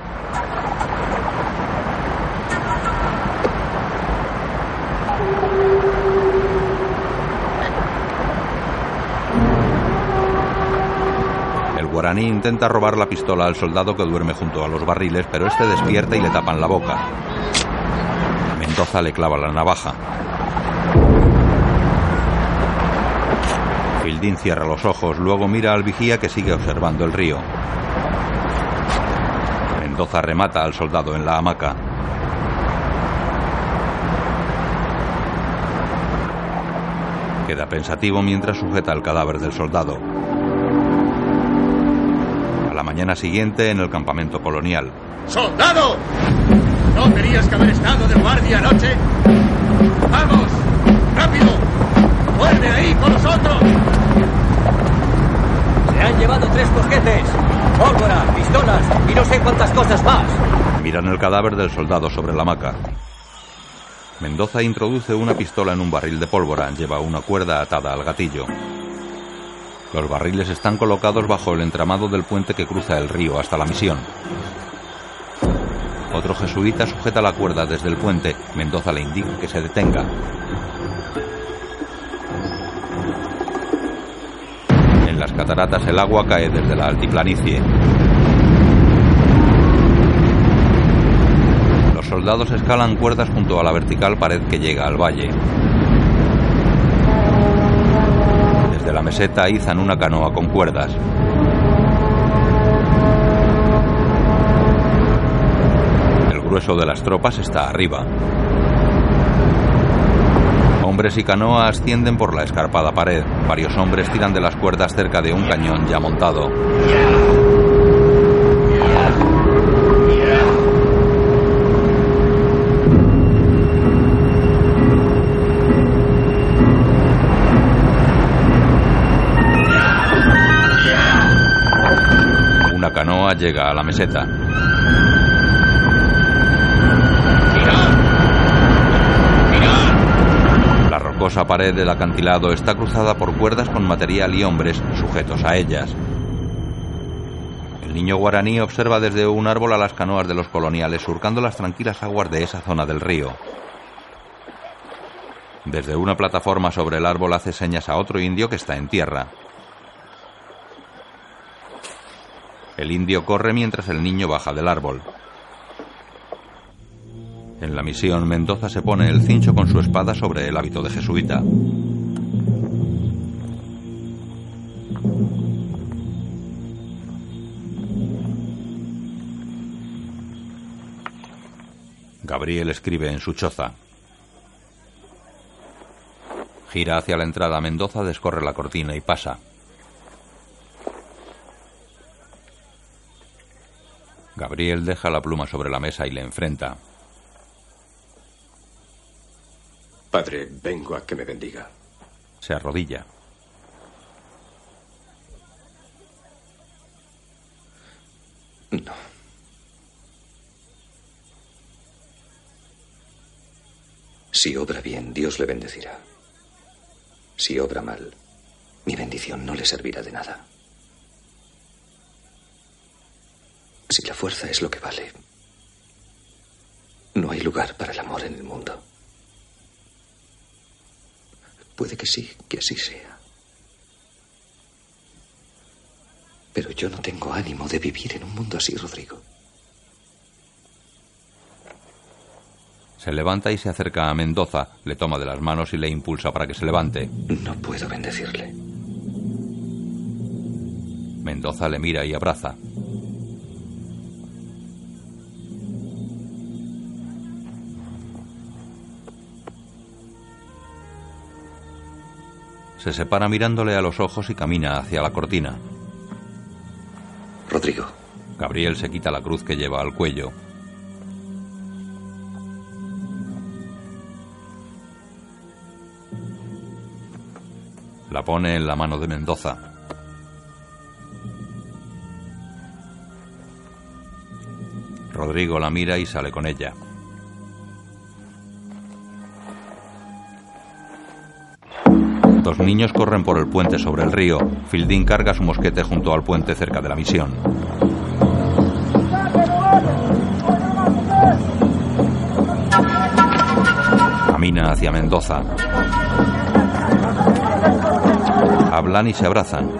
El guaraní intenta robar la pistola al soldado que duerme junto a los barriles, pero este despierta y le tapan la boca. Mendoza le clava la navaja. Fielding cierra los ojos, luego mira al vigía que sigue observando el río. Mendoza remata al soldado en la hamaca. Queda pensativo mientras sujeta el cadáver del soldado. A la mañana siguiente en el campamento colonial. ¡Soldado! ¿No tenías que haber estado de guardia anoche? ¡Vamos! ¡Rápido! ¡Vuelve ahí con nosotros! Se han llevado tres mosquetes, pólvora, pistolas y no sé cuántas cosas más. Miran el cadáver del soldado sobre la hamaca. Mendoza introduce una pistola en un barril de pólvora. Lleva una cuerda atada al gatillo. Los barriles están colocados bajo el entramado del puente que cruza el río hasta la misión. Otro jesuita sujeta la cuerda desde el puente. Mendoza le indica que se detenga. Cataratas el agua cae desde la altiplanicie. Los soldados escalan cuerdas junto a la vertical pared que llega al valle. Desde la meseta izan una canoa con cuerdas. El grueso de las tropas está arriba. Y canoa ascienden por la escarpada pared. Varios hombres tiran de las cuerdas cerca de un cañón ya montado. Una canoa llega a la meseta. La rocosa pared del acantilado está cruzada por cuerdas con material y hombres sujetos a ellas. El niño guaraní observa desde un árbol a las canoas de los coloniales surcando las tranquilas aguas de esa zona del río. Desde una plataforma sobre el árbol hace señas a otro indio que está en tierra. El indio corre mientras el niño baja del árbol. En la misión, Mendoza se pone el cincho con su espada sobre el hábito de jesuita. Gabriel escribe en su choza. Gira hacia la entrada. Mendoza descorre la cortina y pasa. Gabriel deja la pluma sobre la mesa y le enfrenta. Padre, vengo a que me bendiga. Se arrodilla. No. Si obra bien, Dios le bendecirá. Si obra mal, mi bendición no le servirá de nada. Si la fuerza es lo que vale, no hay lugar para el amor en el mundo. Puede que sí, que así sea. Pero yo no tengo ánimo de vivir en un mundo así, Rodrigo. Se levanta y se acerca a Mendoza, le toma de las manos y le impulsa para que se levante. No puedo bendecirle. Mendoza le mira y abraza. Se separa mirándole a los ojos y camina hacia la cortina. Rodrigo. Gabriel se quita la cruz que lleva al cuello. La pone en la mano de Mendoza. Rodrigo la mira y sale con ella. Dos niños corren por el puente sobre el río. Fielding carga su mosquete junto al puente cerca de la misión. Camina hacia Mendoza. Hablan y se abrazan.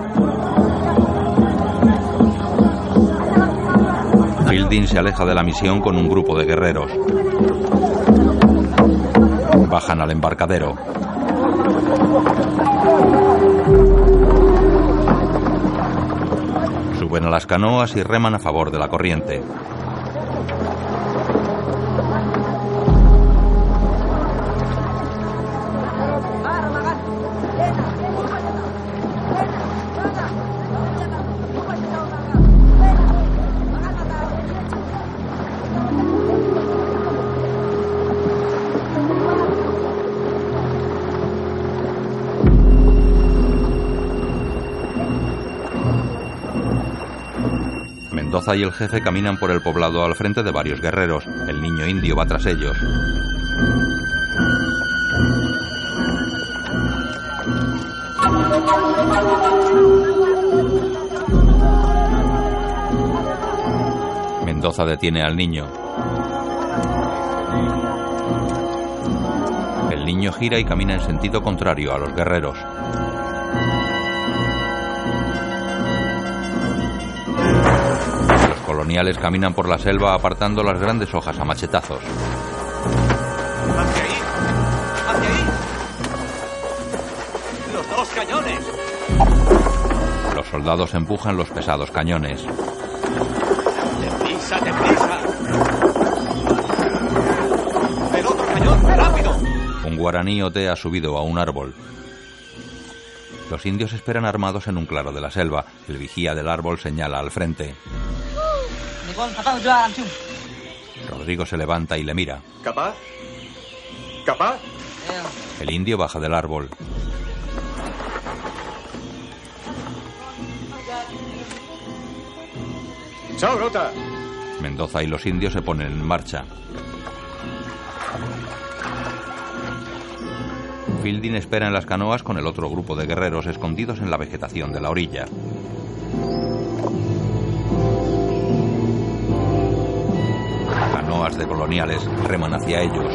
Fielding se aleja de la misión con un grupo de guerreros. Bajan al embarcadero. Suben a las canoas y reman a favor de la corriente. Mendoza y el jefe caminan por el poblado al frente de varios guerreros. El niño indio va tras ellos. Mendoza detiene al niño. El niño gira y camina en sentido contrario a los guerreros. Los coloniales caminan por la selva apartando las grandes hojas a machetazos. ¡Hacia ahí! ¡Hacia ahí! ¡Los dos cañones! Los soldados empujan los pesados cañones. ¡Deprisa, deprisa! ¡El otro cañón! ¡Rápido! Un guaraní ote ha subido a un árbol. Los indios esperan armados en un claro de la selva. El vigía del árbol señala al frente. Rodrigo se levanta y le mira. ¿Capaz? ¿Capaz? El indio baja del árbol. ¡Chao, Rota! Mendoza y los indios se ponen en marcha. Fielding espera en las canoas con el otro grupo de guerreros escondidos en la vegetación de la orilla. Canoas de coloniales reman hacia ellos.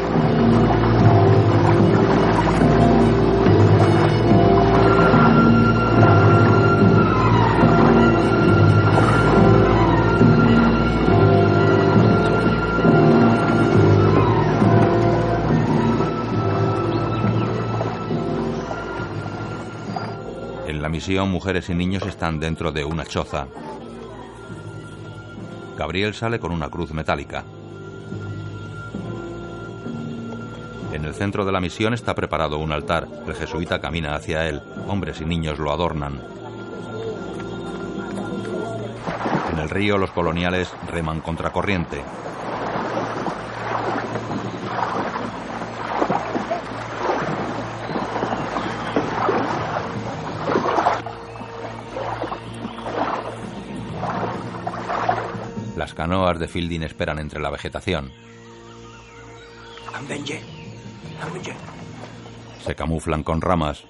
En la misión, mujeres y niños están dentro de una choza. Gabriel sale con una cruz metálica. En el centro de la misión está preparado un altar. El jesuita camina hacia él. Hombres y niños lo adornan. En el río los coloniales reman contracorriente. Las canoas de Fielding esperan entre la vegetación se camuflan con ramas.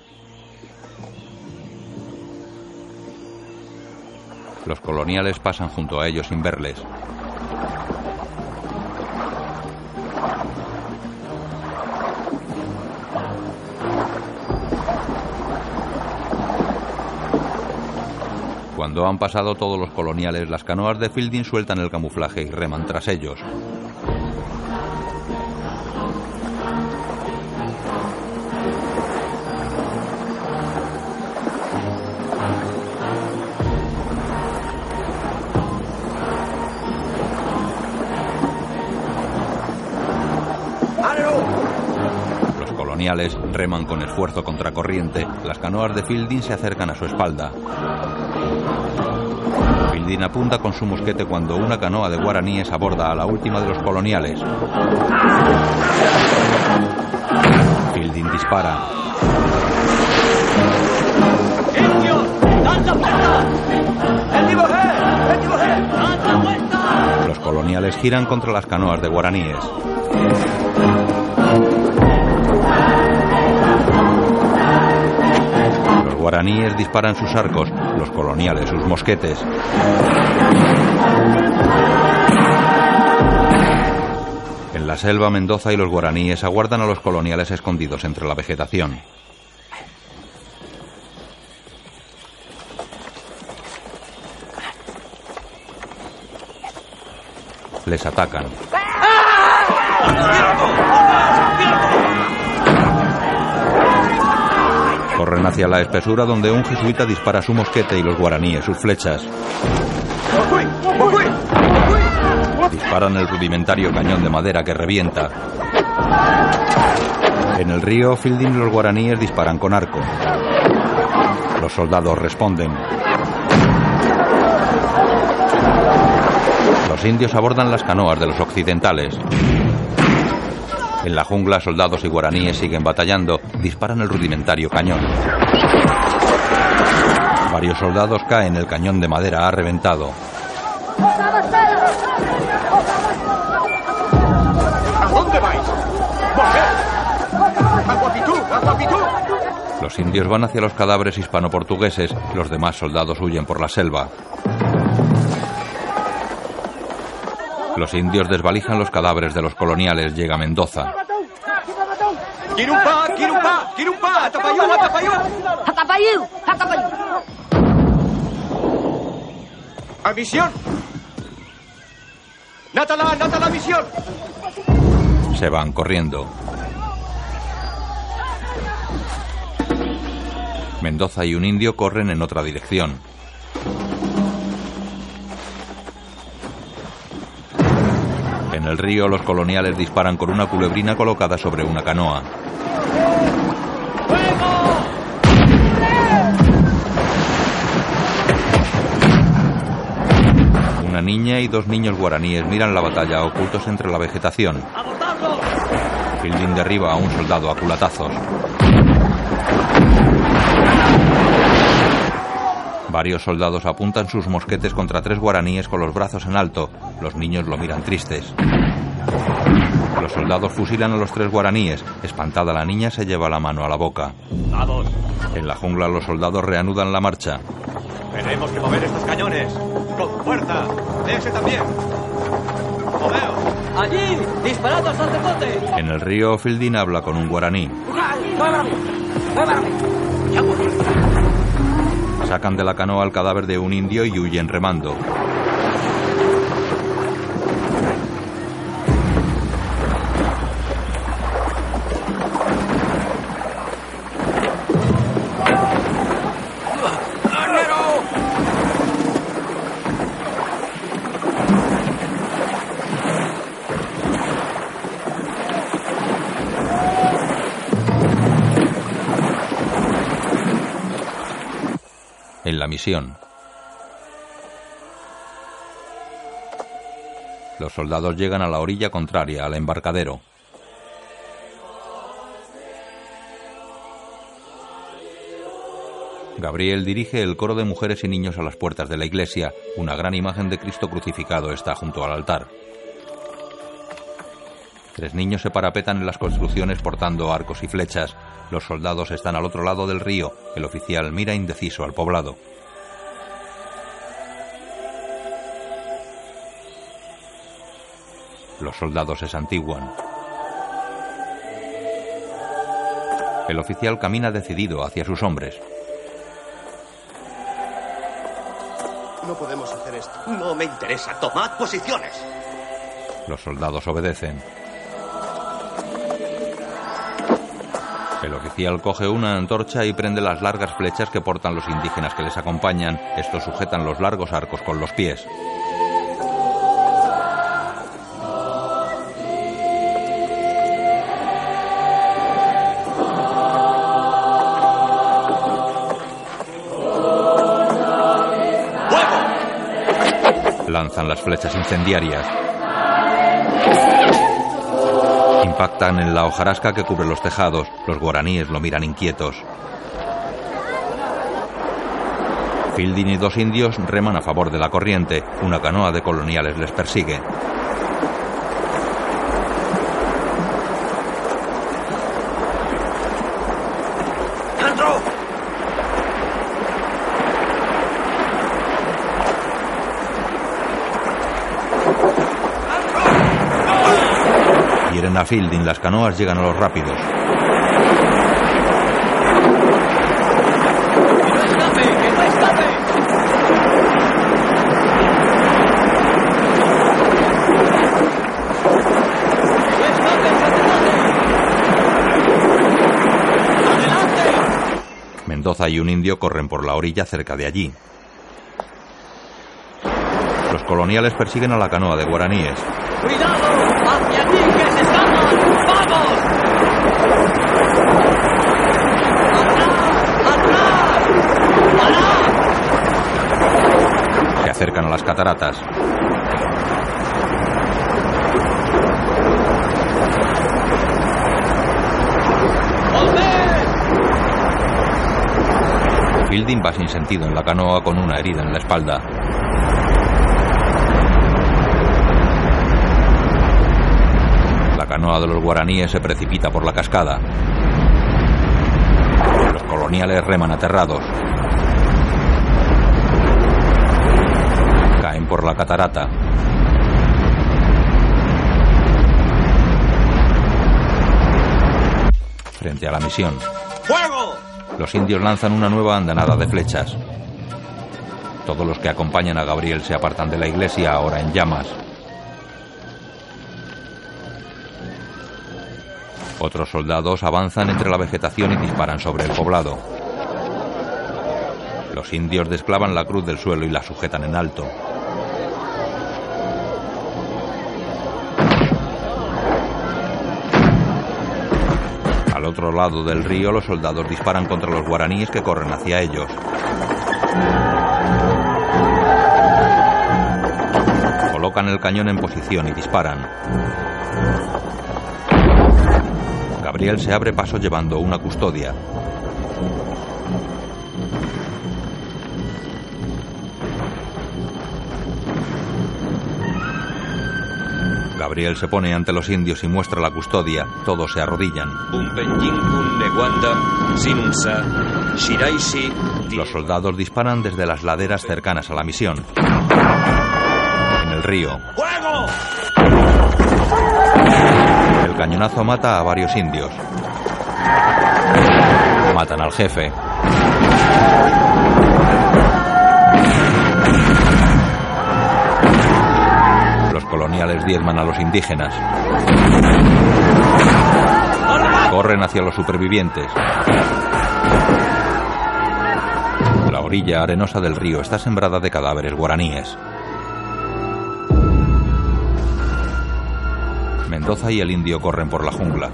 Los coloniales pasan junto a ellos sin verles. Cuando han pasado todos los coloniales, las canoas de Fielding sueltan el camuflaje y reman tras ellos. Con esfuerzo contracorriente. Las canoas de Fielding se acercan a su espalda. Fielding apunta con su mosquete cuando una canoa de guaraníes aborda a la última de los coloniales. Fielding dispara. Los coloniales giran contra las canoas de guaraníes. Guaraníes disparan sus arcos, los coloniales sus mosquetes. En la selva, Mendoza y los guaraníes aguardan a los coloniales escondidos entre la vegetación. Les atacan. Hacia la espesura donde un jesuita dispara su mosquete y los guaraníes sus flechas. Disparan el rudimentario cañón de madera que revienta. En el río, Fielding los guaraníes disparan con arco. Los soldados responden. Los indios abordan las canoas de los occidentales. En la jungla, soldados y guaraníes siguen batallando, disparan el rudimentario cañón. Varios soldados caen, el cañón de madera ha reventado. ¿A dónde vais? ¡Volved! ¡Aguapitú! ¡Aguapitú! Los indios van hacia los cadáveres hispano-portugueses, los demás soldados huyen por la selva. Los indios desvalijan los cadáveres de los coloniales, llega Mendoza. ¡Atapayú! ¡Atapayú! Hatapayu, hatapayu. ¡A misión! ¡Nátala! ¡Nátala misión! Se van corriendo. Mendoza y un indio corren en otra dirección. En el río los coloniales disparan con una culebrina colocada sobre una canoa. Una niña y dos niños guaraníes miran la batalla ocultos entre la vegetación. Fielding derriba a un soldado a culatazos. Varios soldados apuntan sus mosquetes contra tres guaraníes con los brazos en alto. Los niños lo miran tristes. Los soldados fusilan a los tres guaraníes. Espantada la niña se lleva la mano a la boca. Vamos, En la jungla los soldados reanudan la marcha. tenemos que mover estos cañones. Con fuerza. Ese también. Moveos. Allí, disparad al sacerdote. En el río Fielding habla con un guaraní. Sacan de la canoa el cadáver de un indio y huyen remando. Los soldados llegan a la orilla contraria, al embarcadero. Gabriel dirige el coro de mujeres y niños a las puertas de la iglesia. Una gran imagen de Cristo crucificado está junto al altar. Tres niños se parapetan en las construcciones portando arcos y flechas. Los soldados están al otro lado del río. El oficial mira indeciso al poblado. Los soldados se santiguan. El oficial camina decidido hacia sus hombres. No podemos hacer esto. No me interesa. Tomad posiciones. Los soldados obedecen. El oficial coge una antorcha y prende las largas flechas que portan los indígenas que les acompañan. Estos sujetan los largos arcos con los pies. Las flechas incendiarias. Impactan en la hojarasca que cubre los tejados. Los guaraníes lo miran inquietos. Fielding y dos indios reman a favor de la corriente. Una canoa de coloniales les persigue. ¡Dentro! Hieren a Fielding. Las canoas llegan a los rápidos. Mendoza y un indio corren por la orilla cerca de allí. Los coloniales persiguen a la canoa de guaraníes. ¡Cuidado! ¡Hacia aquí, que se! ¡Vamos! Se acercan a las cataratas. Fielding va sin sentido en la canoa con una herida en la espalda. La canoa de los guaraníes se precipita por la cascada. Los coloniales reman aterrados. Caen por la catarata. Frente a la misión, ¡Fuego! los indios lanzan una nueva andanada de flechas. Todos los que acompañan a Gabriel se apartan de la iglesia ahora en llamas. Otros soldados avanzan entre la vegetación y disparan sobre el poblado. Los indios desclavan la cruz del suelo y la sujetan en alto. Al otro lado del río, los soldados disparan contra los guaraníes que corren hacia ellos. Colocan el cañón en posición y disparan. Gabriel se abre paso llevando una custodia. Gabriel se pone ante los indios y muestra la custodia. Todos se arrodillan. Los soldados disparan desde las laderas cercanas a la misión. En el río, ¡Fuego! El cañonazo mata a varios indios. Matan al jefe. Los coloniales diezman a los indígenas. Corren hacia los supervivientes. La orilla arenosa del río está sembrada de cadáveres guaraníes. Mendoza y el indio corren por la jungla.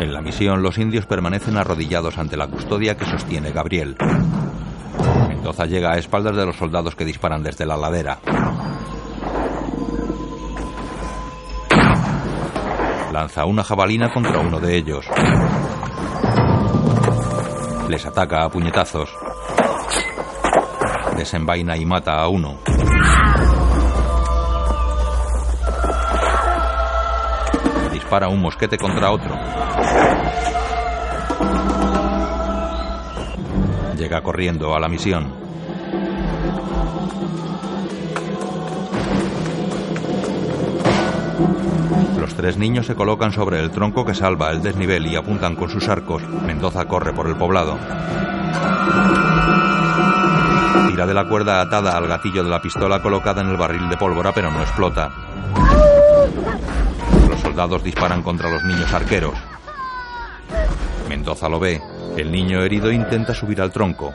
En la misión, los indios permanecen arrodillados ante la custodia que sostiene Gabriel. Mendoza llega a espaldas de los soldados que disparan desde la ladera. Lanza una jabalina contra uno de ellos. Les ataca a puñetazos. Desenvaina y mata a uno. Dispara un mosquete contra otro. Llega corriendo a la misión. Los tres niños se colocan sobre el tronco que salva el desnivel y apuntan con sus arcos. Mendoza corre por el poblado. Tira de la cuerda atada al gatillo de la pistola colocada en el barril de pólvora, pero no explota. Soldados disparan contra los niños arqueros. Mendoza lo ve. El niño herido intenta subir al tronco.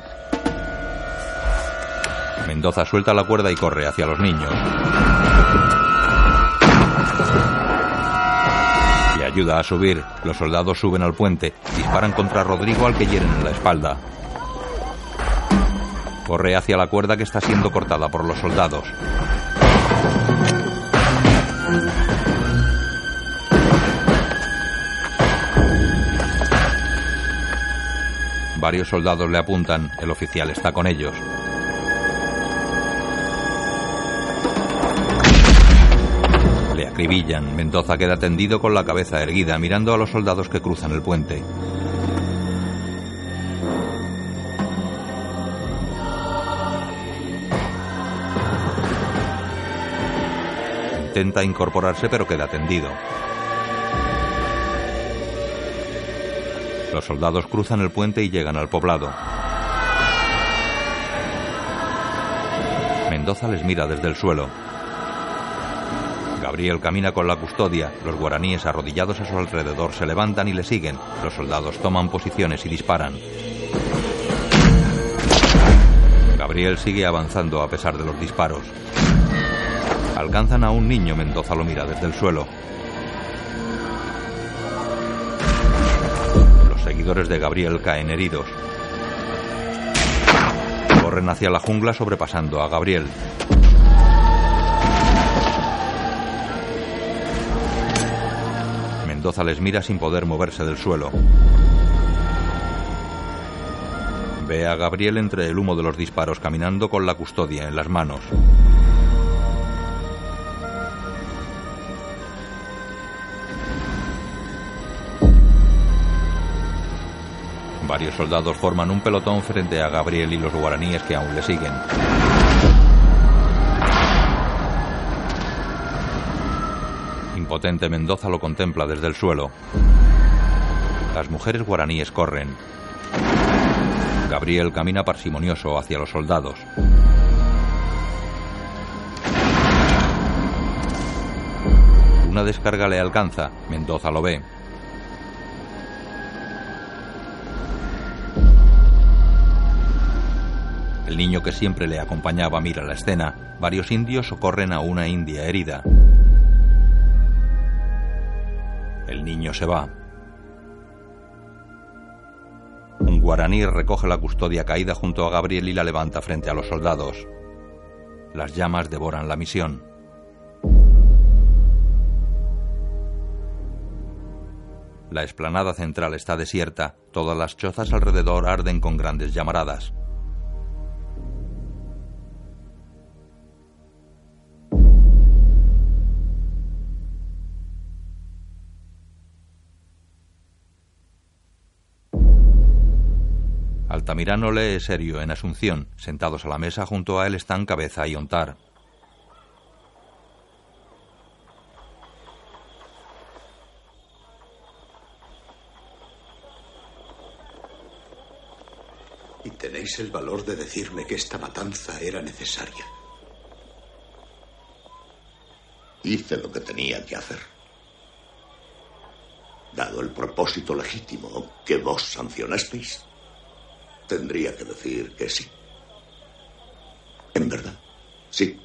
Mendoza suelta la cuerda y corre hacia los niños. Le ayuda a subir. Los soldados suben al puente. Disparan contra Rodrigo al que hieren en la espalda. Corre hacia la cuerda que está siendo cortada por los soldados. Varios soldados le apuntan. El oficial está con ellos. Le acribillan. Mendoza queda tendido con la cabeza erguida, mirando a los soldados que cruzan el puente. Intenta incorporarse pero queda tendido. Los soldados cruzan el puente y llegan al poblado. Mendoza les mira desde el suelo. Gabriel camina con la custodia. Los guaraníes arrodillados a su alrededor se levantan y le siguen. Los soldados toman posiciones y disparan. Gabriel sigue avanzando a pesar de los disparos. Alcanzan a un niño. Mendoza lo mira desde el suelo. Seguidores de Gabriel caen heridos. Corren hacia la jungla sobrepasando a Gabriel. Mendoza les mira sin poder moverse del suelo. Ve a Gabriel entre el humo de los disparos caminando con la custodia en las manos. Varios soldados forman un pelotón frente a Gabriel y los guaraníes que aún le siguen. Impotente Mendoza lo contempla desde el suelo. Las mujeres guaraníes corren. Gabriel camina parsimonioso hacia los soldados. Una descarga le alcanza. Mendoza lo ve. El niño que siempre le acompañaba mira la escena. Varios indios socorren a una india herida. El niño se va. Un guaraní recoge la custodia caída junto a Gabriel y la levanta frente a los soldados. Las llamas devoran la misión. La explanada central está desierta. Todas las chozas alrededor arden con grandes llamaradas. Altamirano lee serio en Asunción. Sentados a la mesa junto a él están Cabeza y Ontar. Y tenéis el valor de decirme que esta matanza era necesaria. Hice lo que tenía que hacer. Dado el propósito legítimo que vos sancionasteis, tendría que decir que sí. En verdad, sí.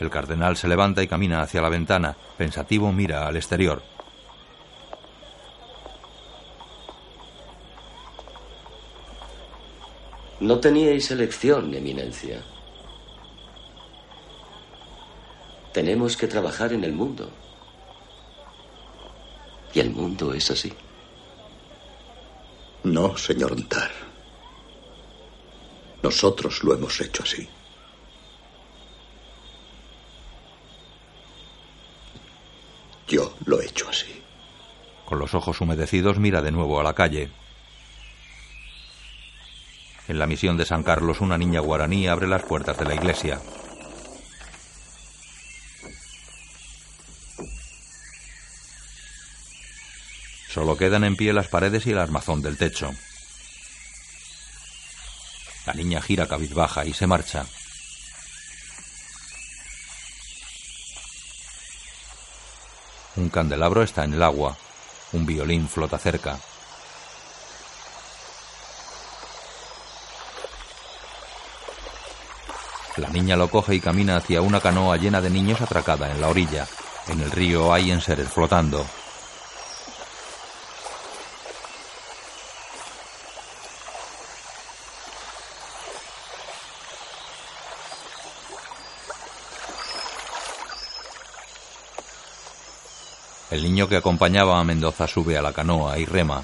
El cardenal se levanta y camina hacia la ventana. Pensativo mira al exterior. No teníais elección, Eminencia. Tenemos que trabajar en el mundo. Y el mundo es así. No, señor Ontar. Nosotros lo hemos hecho así. Yo lo he hecho así. Con los ojos humedecidos mira de nuevo a la calle. En la misión de San Carlos, una niña guaraní abre las puertas de la iglesia. Solo quedan en pie las paredes y el armazón del techo. La niña gira cabizbaja y se marcha. Un candelabro está en el agua. Un violín flota cerca. La niña lo coge y camina hacia una canoa llena de niños atracada en la orilla. En el río hay enseres flotando. El niño que acompañaba a Mendoza sube a la canoa y rema.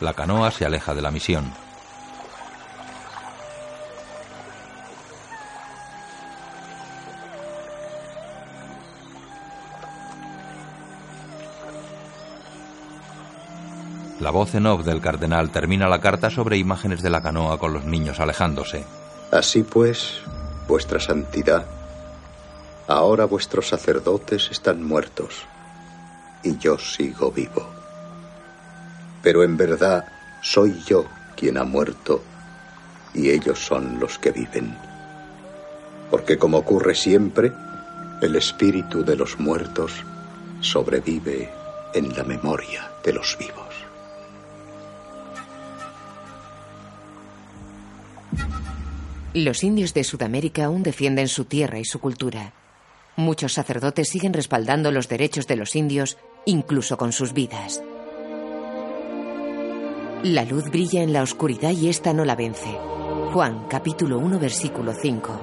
La canoa se aleja de la misión. La voz en off del cardenal termina la carta sobre imágenes de la canoa con los niños alejándose. Así pues, vuestra santidad, ahora vuestros sacerdotes están muertos y yo sigo vivo. Pero en verdad soy yo quien ha muerto y ellos son los que viven. Porque como ocurre siempre, el espíritu de los muertos sobrevive en la memoria de los vivos. Los indios de Sudamérica aún defienden su tierra y su cultura. Muchos sacerdotes siguen respaldando los derechos de los indios, incluso con sus vidas. La luz brilla en la oscuridad y ésta no la vence. Juan, capítulo 1, versículo 5.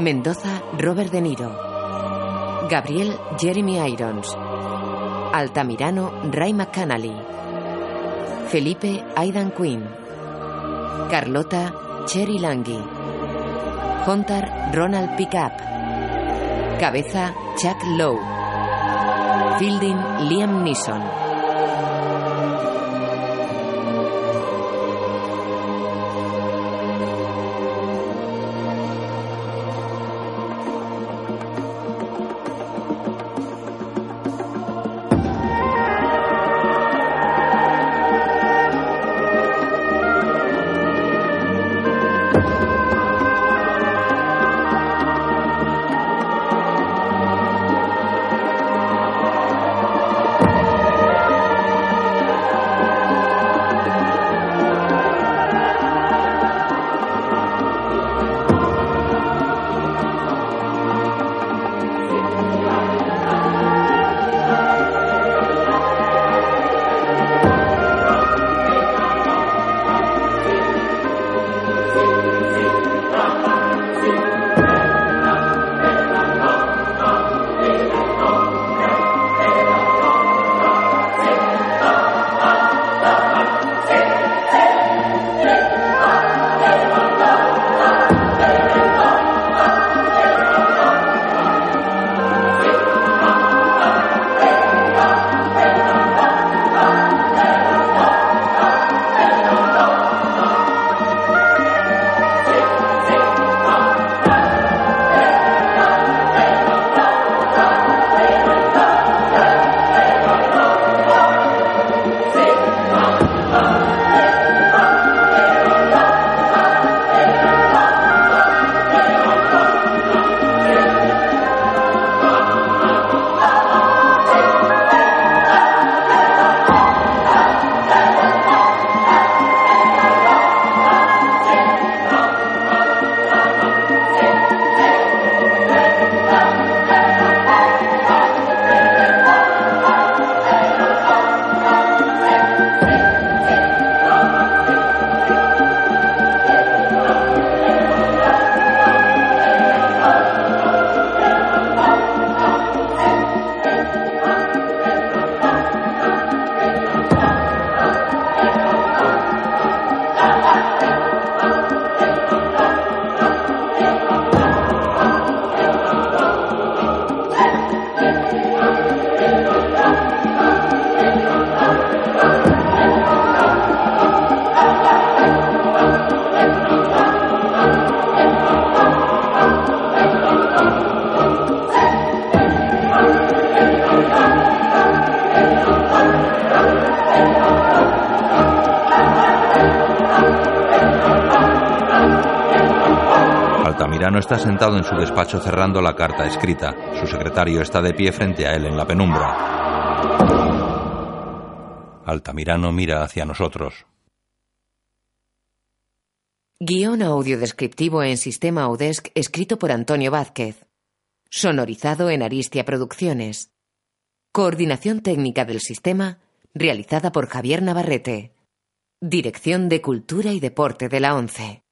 Mendoza, Robert De Niro. Gabriel, Jeremy Irons. Altamirano, Ray McCannally. Felipe, Aidan Quinn. Carlota, Cherry Langui. Hunter, Ronald Pickup. Cabeza, Chuck Lowe. Fielding, Liam Neeson. Su despacho cerrando la carta escrita. Su secretario está de pie frente a él en la penumbra. Altamirano mira hacia nosotros. Guión audio descriptivo en sistema Audesc escrito por Antonio Vázquez. Sonorizado en Aristia Producciones. Coordinación técnica del sistema realizada por Javier Navarrete. Dirección de Cultura y Deporte de la ONCE.